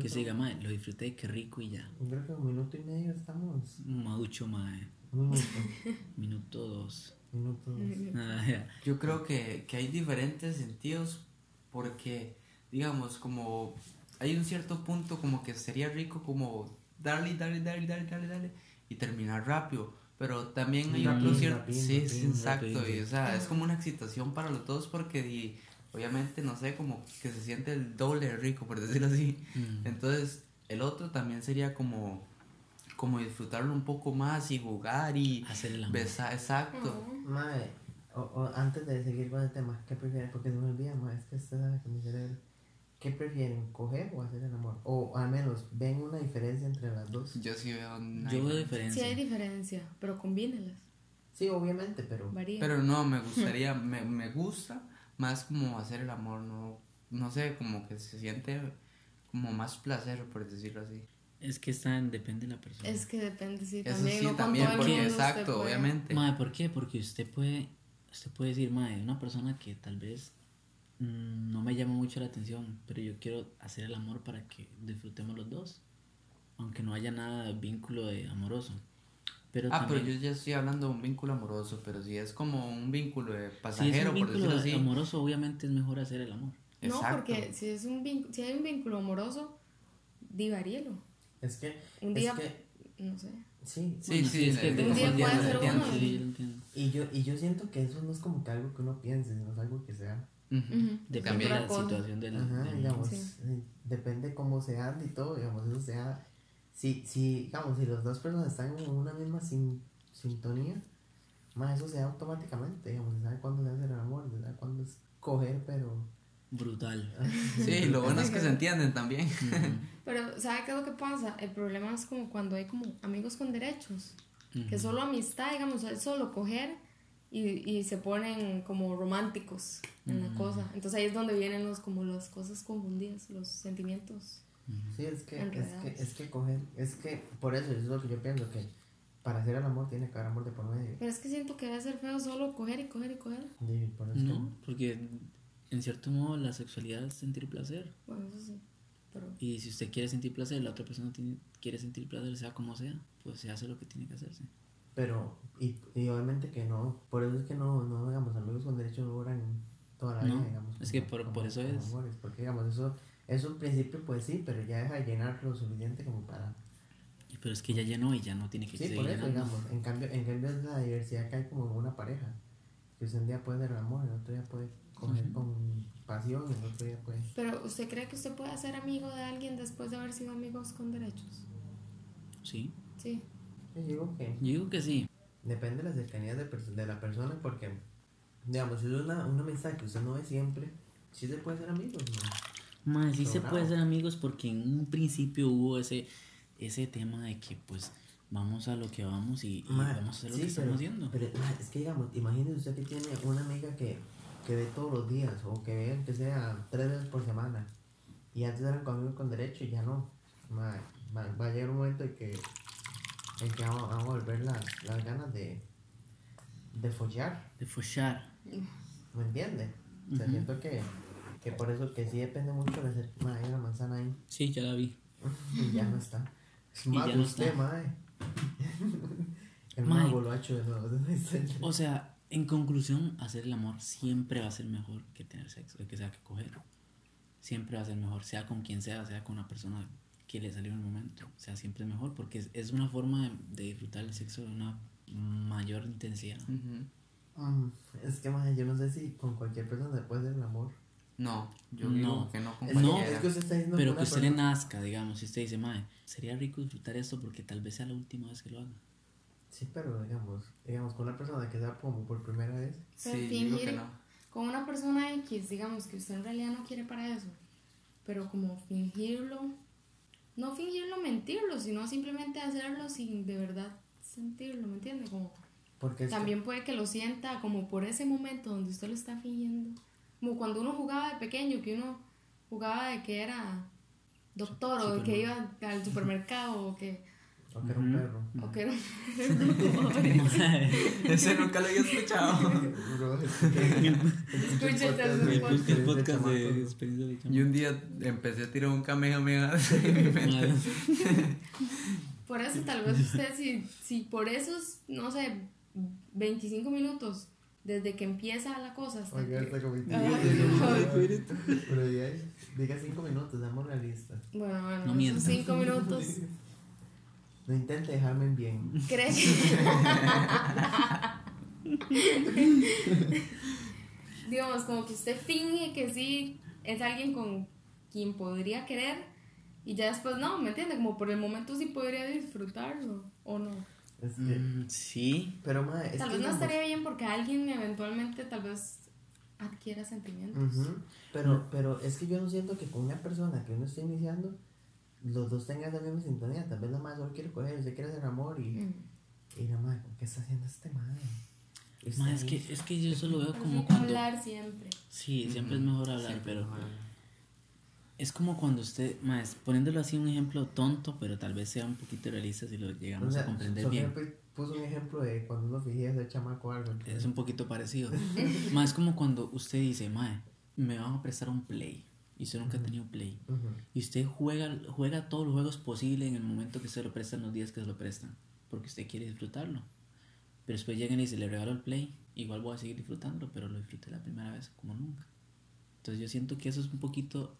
Que se diga, mae, lo disfruté, qué rico y ya. Yo creo que un minuto y medio estamos. Mucho, mae. Un minuto. Minuto dos. minuto dos. Ah. Yo creo que, que hay diferentes sentidos porque, digamos, como hay un cierto punto como que sería rico como darle, darle, darle, darle, darle, darle y terminar rápido. Pero también hay otro cierto... Sí, sí, exacto. Y, o sea, es como una excitación para los dos porque di- obviamente, no sé, como que se siente el doble rico, por decirlo así. Mm. Entonces, el otro también sería como, como disfrutarlo un poco más y jugar y besar, exacto. Mae, o, o antes de seguir con el tema, ¿qué prefieren? Porque se me olvida, mae, es que está con mi cerebro. ¿Qué prefieren, coger o hacer el amor? O al menos, ¿ven una diferencia entre las dos? Yo sí veo una Yo veo diferencia. Sí hay diferencia, pero combínelas. Sí, obviamente, pero... Varía. Pero no, me gustaría, me, me gusta más como hacer el amor, no, no sé, como que se siente como más placer, por decirlo así. Es que está, depende de la persona. Es que depende, sí, Eso también. sí, no con también, el porque mundo exacto, puede. obviamente. Mae, ¿por qué? Porque usted puede, usted puede decir, mae, una persona que tal vez no me llama mucho la atención, pero yo quiero hacer el amor para que disfrutemos los dos, aunque no haya nada de vínculo de amoroso. Pero Ah, pero también, yo ya estoy hablando de un vínculo amoroso, pero si es como un vínculo de si es pasajero, un por vínculo decirlo así. amoroso, obviamente es mejor hacer el amor. No, Exacto. porque si, es un vínculo, si hay un vínculo amoroso, divaríelo. Es que... Un es día, que- no sé. sí, Sí, Bueno, sí, es que un día puede ser uno. Sí, y yo, y yo siento que eso no es como que algo que uno piense, sino es algo que sea... Depende de Otra la situación del, Ajá, del- digamos, Sí. depende cómo se ande y todo, digamos, eso sea, si, si, digamos, si las dos personas están en una misma sin- sintonía, más eso se da automáticamente, digamos, se sabe cuándo se hace el amor, se sabe cuándo es coger, pero... brutal. Sí, lo bueno es que se entienden también. Ujú. Pero, ¿sabe qué es lo que pasa? El problema es como cuando hay como amigos con derechos. Que Ujú. solo amistad, digamos, es solo coger y, y se ponen como románticos en la cosa. Entonces ahí es donde vienen los, como las cosas confundidas, los sentimientos. Sí, es que, es que, es que coger, es que, por eso, eso es lo que yo pienso, que para hacer el amor tiene que haber amor de por medio, Pero es que siento que debe ser feo solo coger y coger y coger. y por eso No, porque en cierto modo la sexualidad es sentir placer. Bueno, eso sí. Pero Y si usted quiere sentir placer, la otra persona tiene- quiere sentir placer, sea como sea, pues se hace lo que tiene que hacerse. Pero, y, y obviamente que no, por eso es que no, no digamos, amigos con derecho no duran toda la No, vida, digamos. es que por- por eso es. amores, porque, digamos, eso, eso en principio, pues sí, pero ya deja de llenar lo suficiente como para... Pero es que ya llenó y ya no tiene que Sí, seguir por eso, llenando. digamos, en cambio, en cambio es la diversidad que hay como en una pareja. Que usted un día puede dar amor, el otro día puede coger con pasión, el otro día puede... Pero ¿usted cree que usted puede ser amigo de alguien después de haber sido amigos con derechos? Sí, Sí. Yo digo que yo digo que sí. depende de la cercanía de, de la persona porque, digamos, si es una, una amistad que usted no ve siempre, sí se puede ser amigos, ¿no? Más, sí se puede ser amigos porque en un principio hubo ese, ese tema de que pues vamos a lo que vamos y, y Ma, vamos a hacer lo sí, que estamos pero- haciendo. Pero ma, es que digamos, imagínese usted que tiene una amiga que, que ve todos los días o que ve que sea tres veces por semana y antes eran conmigo con derecho y ya no. Ma, va a llegar un momento en que, en que vamos, a volver las, las ganas de, de follar, De follar. ¿me entiende? O sea, siento que, que por eso que sí depende mucho de ser, ma, hay una manzana ahí Sí, ya la vi. y ya no está. Y Más no usted, está. mae. El mago lo ha hecho de nuevo. O sea, en conclusión, hacer el amor siempre va a ser mejor que tener sexo, que sea que coger. Siempre va a ser mejor, sea con quien sea, sea con una persona que le salió en el momento. O sea, siempre es mejor porque es, es una forma de, de disfrutar el sexo de una mayor intensidad. Ujú. Mm, es que, mae, yo no sé si con cualquier persona se puede hacer el amor. No, yo No. digo que no con No, es que usted está diciendo Pero que usted le persona- nazca, digamos, si usted dice, mae, sería rico disfrutar esto porque tal vez sea la última vez que lo haga. Sí, pero digamos, digamos, con una persona que sea como por primera vez. Sí, digo que no. con una persona X, digamos que usted en realidad no quiere para eso, pero como fingirlo, no fingirlo, mentirlo, sino simplemente hacerlo sin de verdad sentirlo, ¿me entiende? Como Porque que- también puede que lo sienta como por ese momento donde usted lo está fingiendo. Como cuando uno jugaba de pequeño, que uno jugaba de que era doctor o de que iba al supermercado o que, o que era un perro. o que era Ese nunca lo había escuchado. Escucha de-. El podcast de experiencia de. Y un día empecé a tirar un kamehameha en mi mente. Por eso tal vez usted, si, si por esos, no sé, 25 minutos, desde que empieza la cosa hasta Oiga, que... está como- Ay, Pero diga, diga cinco minutos, seamos realistas. Bueno, bueno, No esos mienta. 5 minutos, No intente dejarme en bien. ¿cree que... Digamos, como que usted finge que sí es alguien con quien podría querer y ya después no, ¿me entiende? Como por el momento sí podría disfrutarlo o no. Es que, Mm, sí. pero ma, es tal que vez no estaría bien porque alguien eventualmente tal vez adquiera sentimientos. Pero, pero es que yo no siento que con una persona que uno esté iniciando, los dos tengan la misma sintonía. Tal vez la madre solo quiere coger, se quiere hacer amor y, Mm. y la madre, ¿qué está haciendo este madre? Ma, es que, es que yo eso lo veo como cuando... hablar siempre. Sí, siempre es mejor hablar, Siempre pero... mejor. Es como cuando usted, más poniéndolo así un ejemplo tonto, pero tal vez sea un poquito realista si lo llegamos O sea, a comprender Sofía bien. pu- puso un ejemplo de cuando uno fingía ser chamaco o algo. Es un poquito parecido. más es como cuando usted dice, mae, me van a prestar un play. Y usted nunca ha tenido un play. Ujú. Y usted juega, juega todos los juegos posibles en el momento que se lo prestan, los días que se lo prestan. Porque usted quiere disfrutarlo. Pero después llegan y dice, le regalo el play. Igual voy a seguir disfrutándolo, pero lo disfruté la primera vez como nunca. Entonces yo siento que eso es un poquito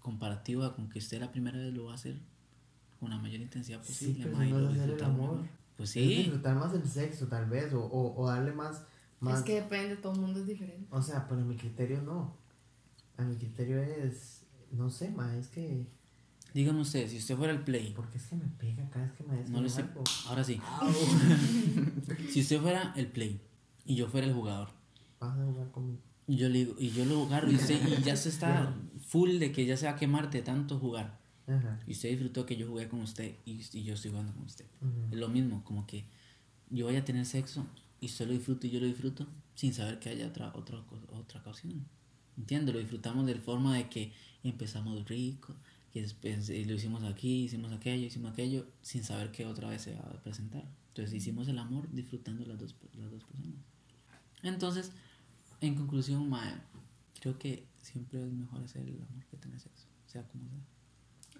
comparativo a con que usted la primera vez lo va a hacer con la mayor intensidad Sí, posible. pero ma, si no lo es hacer el amor. Pues Es sí. disfrutar más el sexo, tal vez, o, o, o darle más, más. Es que depende, todo el mundo es diferente. O sea, pero mi criterio no. A mi criterio es. No sé, ma, es que. Dígame usted, si usted fuera el play, ¿Por qué es que me pega cada vez que me no le sé. algo? Ahora sí. si usted fuera el play y yo fuera el jugador, Vas a jugar conmigo. y yo le digo, y yo lo agarro y, usted, y ya se está full de que ya se va a quemar de tanto jugar. Ajá. Y usted disfrutó que yo jugué con usted y, y yo estoy jugando con usted. Es lo mismo, como que yo voy a tener sexo y usted lo disfruta y yo lo disfruto sin saber que haya otra, otra, otra ocasión. Entiendo, lo disfrutamos de forma de que empezamos rico, que después eh, lo hicimos aquí, hicimos aquello, hicimos aquello, sin saber que otra vez se va a presentar. Entonces hicimos el amor disfrutando las dos, las dos personas. Entonces, en conclusión, mae, creo que siempre es mejor hacer el amor que tener sexo, sea como sea.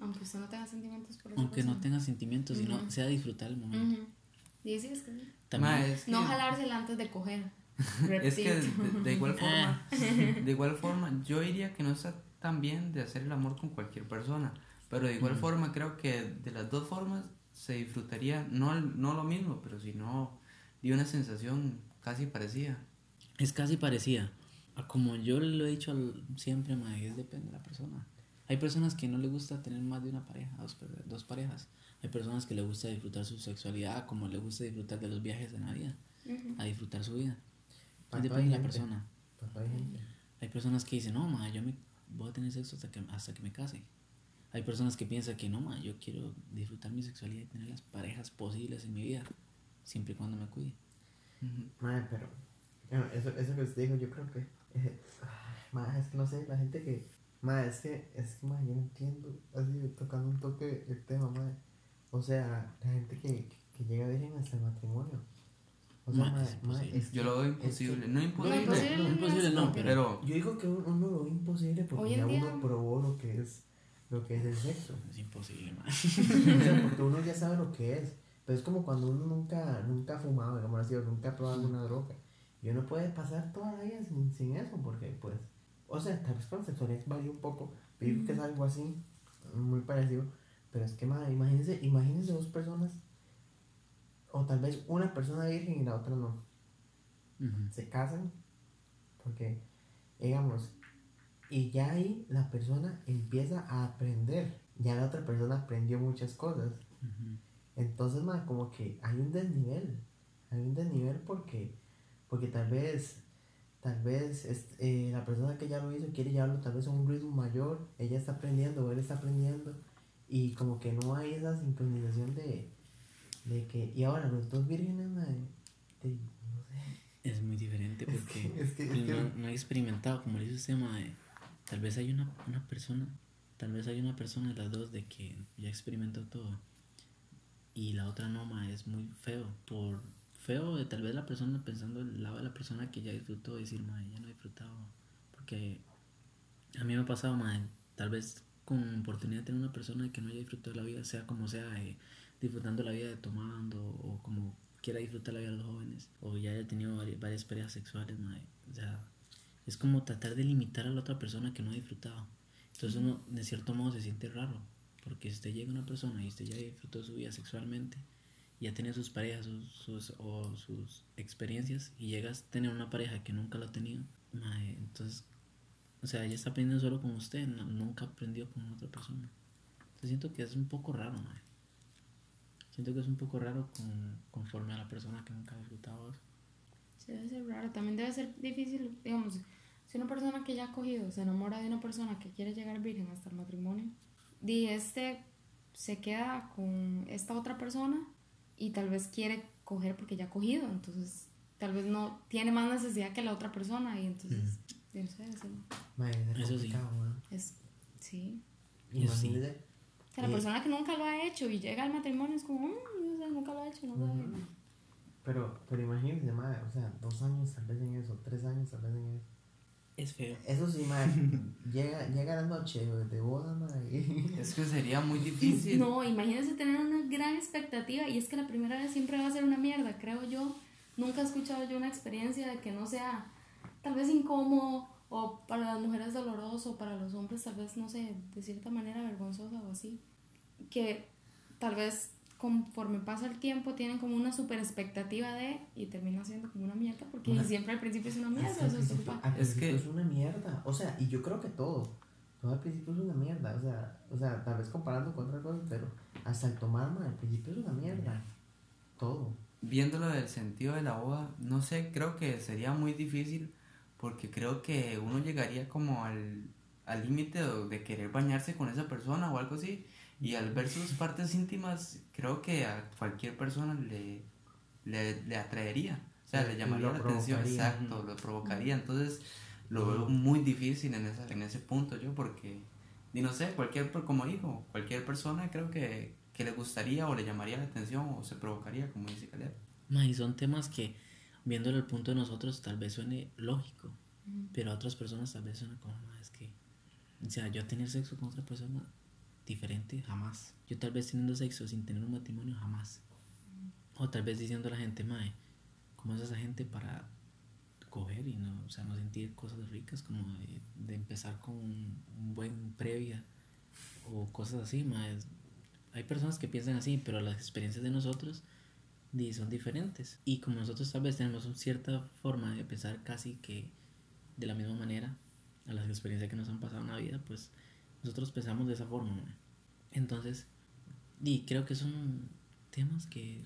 Aunque usted no tenga sentimientos por esa Aunque no persona. tenga sentimientos, sino sea disfrutar el momento. Ujú. Y sí, es que sí. También, Ma, es que- No jalársela antes de coger. Es que de, igual forma, de igual forma, yo diría que no está tan bien de hacer el amor con cualquier persona, pero de igual forma creo que de las dos formas se disfrutaría no, no lo mismo, pero sino de una sensación casi parecida. Es casi parecida. A como yo lo he dicho siempre, mae, es depende de la persona. Hay personas que no les gusta tener más de una pareja, dos, parejas. Hay personas que les gusta disfrutar su sexualidad, como les gusta disfrutar de los viajes en la vida, a disfrutar su vida. Para Depende de la persona. Papá. Hay personas que dicen, no, ma, yo me voy a tener sexo hasta que, hasta que me case. Hay personas que piensan que no, ma, yo quiero disfrutar mi sexualidad y tener las parejas posibles en mi vida, siempre y cuando me cuide. Madre, pero. Bueno, eso, eso que usted dijo, yo creo que. Eh, madre, es que no sé, la gente que. Madre, es que. Es que, madre, yo no entiendo. Así, tocando un toque el tema, madre. O sea, la gente que, que llega virgen hasta el matrimonio. O sea, que- Yo lo veo es que- imposible, no imposible, imposible. No, imposible no, pero- Yo digo que uno, lo ve imposible porque ya día- uno probó lo que es lo que es el sexo. es imposible, ma. O sea, porque uno ya sabe lo que es. Pero es como cuando uno nunca, nunca ha fumado, digamos así, o nunca ha probado alguna droga. Y uno puede pasar toda la vida sin, sin eso, porque pues, o sea, tal vez con la sexualidad varía un poco, pero yo creo que es algo así, muy parecido. Pero es que, madre, imagínense, imagínense dos personas, o tal vez una persona virgen y la otra no. Se casan, porque, digamos, y ya ahí la persona empieza a aprender. Ya la otra persona aprendió muchas cosas. Entonces, ma, como que hay un desnivel. Hay un desnivel porque, porque tal vez, tal vez es- eh, la persona que ya lo hizo quiere llevarlo tal vez a un ritmo mayor. Ella está aprendiendo o él está aprendiendo. Y como que no hay esa sincronización de, de que. Y ahora los dos vírgenes, ma, de- no sé. Es muy diferente porque es que- es pues, que- no, no he experimentado, como le dice usted, mae, tal vez hay una, una persona, tal vez hay una persona de las dos de que ya experimentó todo y la otra no, mae, es muy feo. Por feo de tal vez la persona pensando el lado de la persona que ya disfrutó, decir, mae, ya no he disfrutado. Porque a mí me ha pasado, mae, tal vez con oportunidad de tener una persona que no haya disfrutado la vida, sea como sea, eh, disfrutando la vida de tomando o como quiera disfrutar la vida de los jóvenes, o ya haya tenido vari- varias parejas sexuales, mae, o sea, es como tratar de limitar a la otra persona que no ha disfrutado. Entonces uno de cierto modo se siente raro, porque si usted llega a una persona y usted ya disfrutó su vida sexualmente, ya tiene sus parejas sus, sus- o sus experiencias y llegas a tener una pareja que nunca lo ha tenido, mae, entonces, o sea, ella está aprendiendo solo con usted, no- nunca aprendió con otra persona. Entonces siento que es un poco raro, mae. Siento que es un poco raro con, conforme a la persona que nunca ha disfrutado eso. Sí, debe ser raro. También debe ser difícil, digamos, si una persona que ya ha cogido se enamora de una persona que quiere llegar virgen hasta el matrimonio, y este se queda con esta otra persona y tal vez quiere coger porque ya ha cogido, entonces tal vez no tiene más necesidad que la otra persona y entonces, yo no sé, eso ma, es Eso sí. ma. es, sí. Sí. O sea, la persona que nunca lo ha hecho y llega al matrimonio es como, "Mm, o sea, nunca lo ha hecho, no sabe. Pero, pero imagínense, madre, o sea, dos años tal vez en eso, tres años tal vez en eso. Es feo. Eso sí, madre, llega, llega la noche de boda, madre. y- Es que sería muy difícil. No, imagínense tener una gran expectativa y es que la primera vez siempre va a ser una mierda, creo yo. Nunca he escuchado yo una experiencia de que no sea tal vez incómodo o para las mujeres doloroso, para los hombres tal vez, no sé, de cierta manera vergonzosa o así. Que tal vez conforme pasa el tiempo tienen como una super expectativa de y termina siendo como una mierda porque Una- siempre al principio es una mierda. eso es Es que- es una mierda. O sea, y yo creo que todo. Todo al principio es una mierda. O sea, o sea tal vez comparando con otra cosa, pero hasta el tomar, al principio es una mierda. Todo. Viéndolo del sentido de la boda, no sé, creo que sería muy difícil porque creo que uno llegaría como al al límite de, de querer bañarse con esa persona o algo así y al ver sus partes íntimas creo que a cualquier persona le, le, le atraería, o sea, Sí, le llamaría la atención, exacto, lo provocaría, entonces lo veo muy difícil en, esa, en ese punto yo porque, y no sé, cualquier, per- como digo, cualquier persona creo que, que le gustaría o le llamaría la atención o se provocaría, como dice Caleb. Y son temas que, viéndolo el punto de nosotros, tal vez suene lógico, pero a otras personas tal vez suena como, "Ma, es que, o sea, yo tener sexo con otra persona diferente, jamás. Yo tal vez teniendo sexo sin tener un matrimonio, jamás. O tal vez diciendo a la gente, mae, ¿cómo es esa gente para coger y no, o sea, no sentir cosas ricas como de, de empezar con un, un buen previa o cosas así, mae? Hay personas que piensan así, pero las experiencias de nosotros di, son diferentes. Y como nosotros tal vez tenemos una cierta forma de pensar casi que de la misma manera a las experiencias que nos han pasado en la vida, pues nosotros pensamos de esa forma. mae. Entonces, y creo que son temas que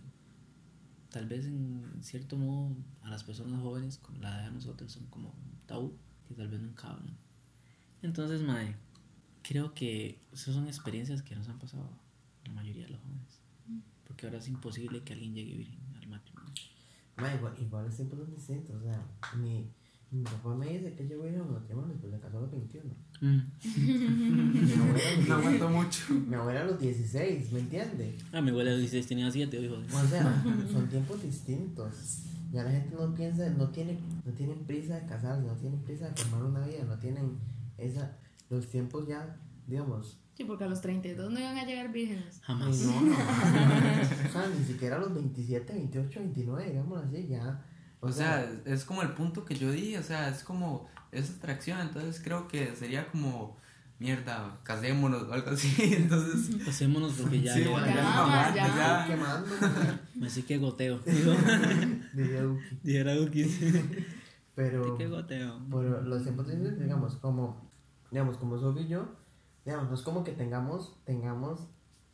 tal vez en cierto modo a las personas jóvenes con la edad de nosotros son como un tabú que tal vez nunca hablan. Entonces, mae, creo que esas son experiencias que nos han pasado la mayoría de los jóvenes. Porque ahora es imposible que alguien llegue virgen al matrimonio. Ma, igual, igual los tiempos son distintos. O sea, mi, mi papá me dice que yo voy a ir a un matrimonio, pues le casó a los 21. Mi abuela, a los No 16, aguanto mucho. mi abuela a los 16, ¿me entiende? Ah, mi abuela de 16 tenía 7, hijo. O sea, son tiempos distintos. Ya la gente no piensa, no tiene, no tienen prisa de casarse, no tienen prisa de formar una vida, no tienen esa, los tiempos ya, digamos, Sí, porque a los 32 no iban a llegar vírgenes. Jamás. no, no, o sea, ni siquiera a los 27, 28, 29, digamos así, ya. O sea, es como el punto que yo di, o sea, es como esa atracción, entonces creo que sería como, mierda, casémonos o algo así, entonces... Pasémonos porque ya. Sí, ya- ya, ya, ya, mamá, ya. ya. quemando, ma, Así que goteo. diría Duki. Dijera Ukis. Pero, que goteo. por los tiempos digamos, como, digamos, como Sofi y yo, digamos, no es como que tengamos, tengamos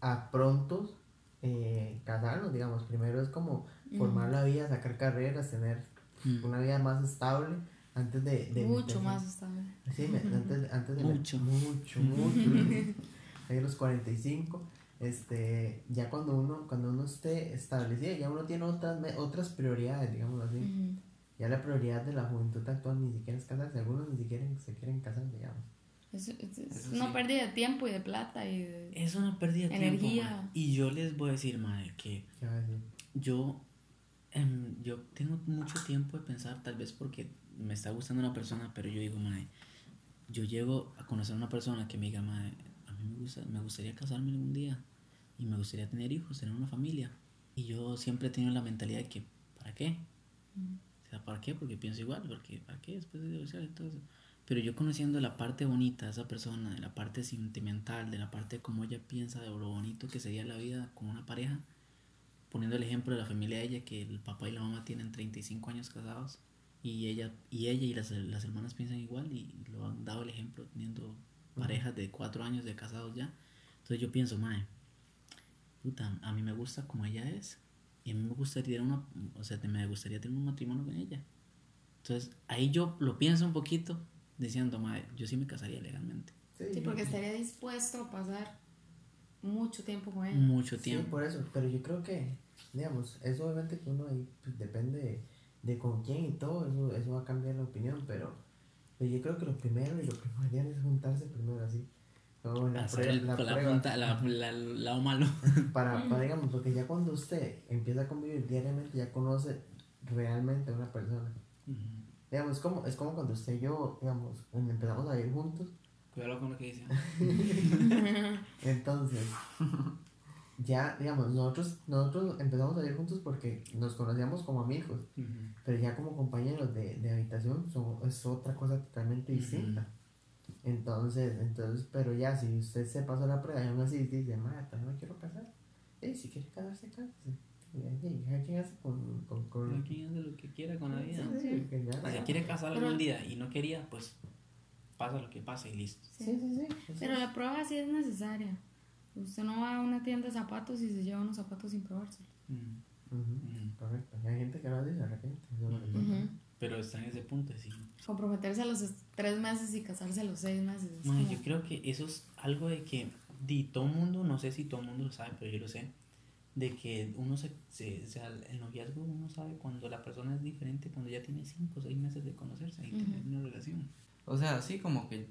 a prontos eh, casarnos, digamos. Primero es como formar la vida, sacar carreras, tener Mm. una vida más estable antes de... de Mucho meterse- más estable. Sí, me- antes, antes de... Mucho. Mucho, mucho. Ahí los 45, este, ya cuando uno, cuando uno esté establecido, ya uno tiene otras, otras prioridades, digamos así. Ya la prioridad de la juventud actual ni siquiera es casarse, algunos ni siquiera se quieren casar, digamos. Es, es- es Eso una sí. pérdida de tiempo y de plata y de... Es una pérdida de Energía. tiempo. Y yo les voy a decir, madre, que yo, em, yo tengo mucho tiempo de pensar, tal vez porque me está gustando una persona, pero yo digo, madre, yo llego a conocer a una persona que me diga, madre, a mí me, gusta, me gustaría casarme algún día y me gustaría tener hijos, tener una familia. Y yo siempre he tenido la mentalidad de que, ¿para qué? O sea, ¿para qué? Porque pienso igual, porque ¿para qué? Después de divorciar y todo eso. Pero yo conociendo la parte bonita de esa persona, de la parte sentimental, de la parte de cómo ella piensa, de lo bonito que sería la vida con una pareja, poniendo el ejemplo de la familia de ella, que el papá y la mamá tienen 35 años casados, y ella y, ella y las, las hermanas piensan igual, y lo han dado el ejemplo teniendo parejas de 4 años de casados ya. Entonces yo pienso, mae, puta, a mí me gusta como ella es, y a mí me gustaría una, o sea, me gustaría tener un matrimonio con ella. Entonces, ahí yo lo pienso un poquito, diciendo, madre, yo sí me casaría legalmente. Sí, porque estaría dispuesto a pasar mucho tiempo con él. Mucho Sí, tiempo. por eso, pero yo creo que, digamos, eso obviamente que uno ahí pues, depende de, de con quién y todo, eso, eso va a cambiar la opinión, pero, pero yo creo que lo primero y lo primordial es juntarse primero así. Como la, Hacer el- la la prueba. punta- la- la- el lado malo. para, para, digamos, porque ya cuando usted empieza a convivir diariamente, ya conoce realmente a una persona. Digamos, es como, es como cuando usted y yo, digamos, empezamos a ir juntos, Cuidado con lo que dice. entonces, ya, digamos, nosotros, nosotros empezamos a ir juntos porque nos conocíamos como amigos, pero ya como compañeros de, de habitación son, es otra cosa totalmente distinta. Entonces, entonces, pero ya, si usted se pasó la prueba y aún así dice, Marta, no me quiero casar, y si quiere casarse, cásese. Y ahí, cada quien hace con, con, con hace lo que quiera con la vida. Sí, sí, que ya- Si se quiere casar Pero- algún día y no quería, pues pasa lo que pasa y listo. Sí, sí, sí. sí. Pero la prueba sí es necesaria. Usted no va a una tienda de zapatos y se lleva unos zapatos sin probárselos. Ujú, Ujú. Correcto. Y hay gente que lo hace y se arrepiente. eso es lo que Ujú. pasa. Pero está en ese punto, sí. Comprometerse a los tres meses y casarse a los seis meses. como- yo creo que eso es algo de que di todo mundo, no sé si todo el mundo lo sabe, pero yo lo sé, de que uno se, se- o sea, el noviazgo uno sabe cuando la persona es diferente, cuando ya tiene 5 o 6 meses de conocerse y tener una relación. O sea, así como que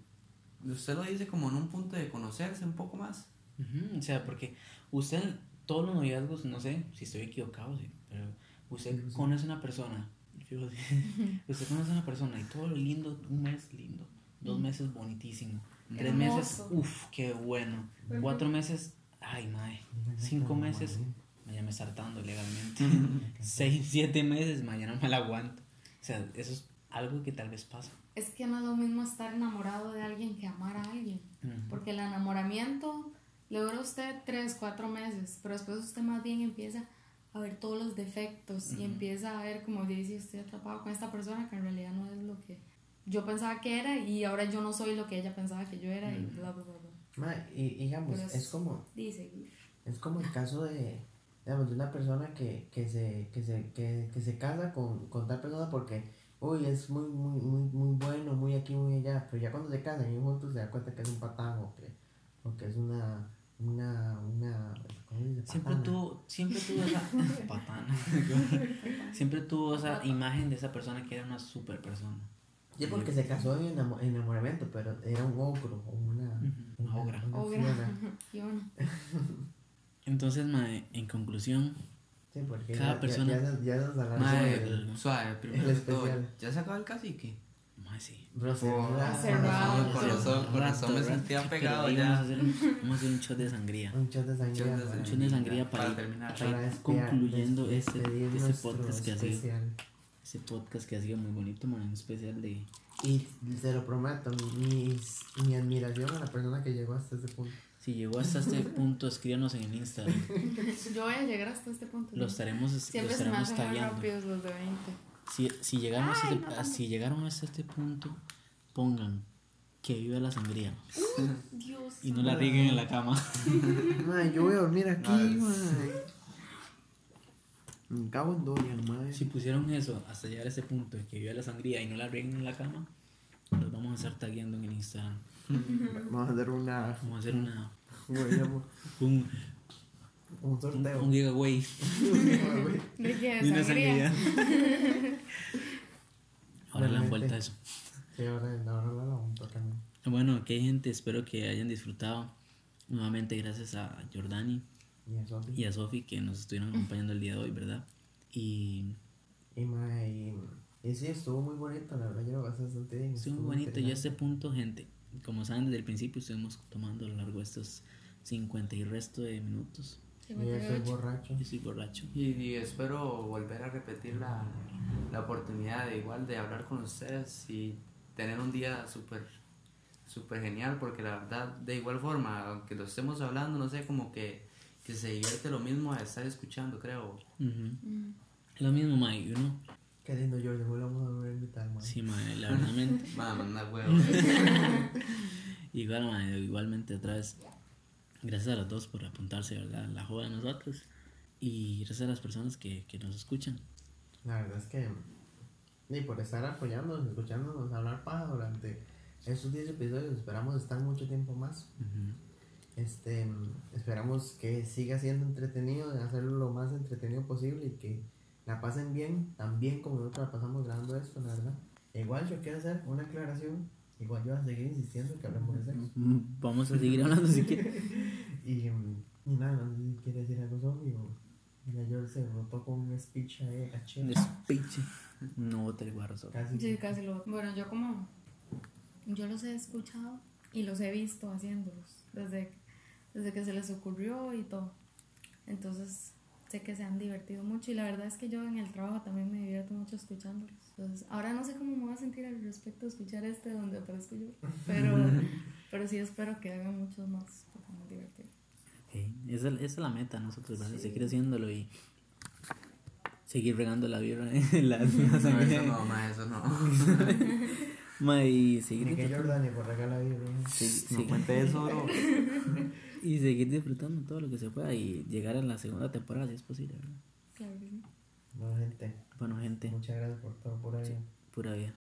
usted lo dice como en un punto de conocerse un poco más. Ujú, O sea, porque usted, todos los noviazgos, no sé si estoy equivocado, sí, pero usted Sí, sí. conoce a una persona, usted conoce a una persona y todo lo lindo, un mes lindo, dos meses bonitísimo, tres meses, Hermoso. uff, qué bueno, cuatro meses, ay, mae, cinco meses, ya me está hartando legalmente, seis, siete meses, mañana me la aguanto. O sea, eso es algo que tal vez pasa. Es que no es lo mismo estar enamorado de alguien que amar a alguien. Porque el enamoramiento le dura a usted tres, cuatro meses, pero después usted más bien empieza a ver todos los defectos y empieza a ver, como dice, estoy atrapado con esta persona que en realidad no es lo que yo pensaba que era y ahora yo no soy lo que ella pensaba que yo era y bla, bla. Ma, y, digamos, Pero es, es- como Dice, es como el caso de, digamos, de una persona que, que, se, que, se, que, que se casa con, con tal persona porque, uy, es muy, muy, muy, muy bueno, muy aquí, muy allá, pero ya cuando se casan y juntos se da cuenta que es un patán o que, o que es una, una, una, ¿cómo se dice? Siempre tuvo, siempre tuvo esa patana. siempre tuvo esa imagen de esa persona que era una super persona. Sí, porque se casó en enamo- enamoramiento, pero era un ogro, o una, ogra. Ogra. fiona. Fiona. Entonces, mae, en conclusión, Sí, porque Cada ya, persona- ya, ya, ya nos hablaron Mae, sobre el- Suave, primero el todo, especial. ¿Ya se acabó el cacique? mae, sí. Bro, me sentía pegado ya. Vamos a, hacer un, vamos a hacer un shot de sangría. Un shot de sangría. Un shot de sangría para, terminar. concluyendo este, este podcast que ha sido, este podcast que ha sido muy bonito, man, un especial de... Y se lo prometo, mi, mi admiración a la persona que llegó hasta ese punto. Si llegó hasta este punto, escríbanos en el Instagram. Yo voy a llegar hasta este punto. Lo estaremos, lo Siempre se me estaremos hacen rápidos los de 20. Si, si, llegamos Ay, este- no, a- si llegaron hasta este punto, pongan que viva la sangría. Dios. Y no la rieguen en la cama. Mae, yo voy a dormir aquí, Ay. Mae. Me cago en Dorian, mae. Si pusieron eso hasta llegar a ese punto de que viva la sangría y no la rieguen en la cama, los vamos a estar tagueando en el Instagram. Vamos a hacer una. Vamos a hacer una, un, Un un, sorteo. un giveaway ¿De qué? de una ¿Sangría? sangría. Ahora le dan Realmente. vuelta a eso. Sí, ahora, ahora la vamos a tocar. Bueno, ok gente, espero que hayan disfrutado. Nuevamente gracias a Jordani Y eso, y a Sofi que nos estuvieron acompañando el día de hoy, ¿verdad? Y Y, mae, y, y sí, estuvo muy bonito, la verdad, yo lo pasé bastante bien. estuvo muy bonito. Y a este punto, gente, como saben desde el principio, estuvimos tomando a lo largo de estos 50 y resto de minutos. Y yo estoy 58. borracho. Yo soy borracho. Y, y espero volver a repetir la, la oportunidad de igual de hablar con ustedes y tener un día súper súper genial porque la verdad de igual forma aunque lo estemos hablando no sé como que, que se divierte lo mismo a estar escuchando creo. Lo mismo, Mike, uno. Qué lindo, Jordi, hoy lo vamos a volver a invitar, mae. Sí, mae, la verdad, Mamá, anda huevo igual, mae, igualmente otra vez, gracias a los dos por apuntarse, ¿verdad? La joda de nosotros. Y gracias a las personas que, que nos escuchan. La verdad es que. Y por estar apoyándonos, escuchándonos hablar paja durante estos 10 episodios, esperamos estar mucho tiempo más. Ujú. Este, esperamos que siga siendo entretenido, de hacerlo lo más entretenido posible y que la pasen bien, tan bien como nosotros la pasamos grabando esto, la verdad. Igual yo quiero hacer una aclaración, igual yo voy a seguir insistiendo en que hablemos de sexo. Mm, Vamos a seguir hablando si quieres. Y, mm, y nada, no sé si quiere decir algo Sofi o ya yo se rotó con un speech ahí, a. Un speech. No te guarro solo. Casi. Sí, casi lo. Bueno, yo como. Yo los he escuchado y los he visto haciéndolos desde, desde que se les ocurrió y todo. Entonces, sé que se han divertido mucho y la verdad es que yo en el trabajo también me divierto mucho escuchándolos. Entonces, ahora no sé cómo me voy a sentir al respecto de escuchar este donde aparezco yo, pero, pero sí espero que hagan muchos más porque me divertido. Ok, Esa, esa es la meta nosotros, ¿verdad? Seguir haciéndolo y seguir regando la vibra en la, la no, eso no ma, eso no Ma, y seguir Ni que Jordan ni por regala vida. sí, no sí, cuente eso bro y seguir disfrutando todo lo que se pueda y llegar a la segunda temporada si es posible, ¿verdad? Claro que sí. Bueno, gente, Bueno, gente, muchas gracias por todo, por ahí. pura vida.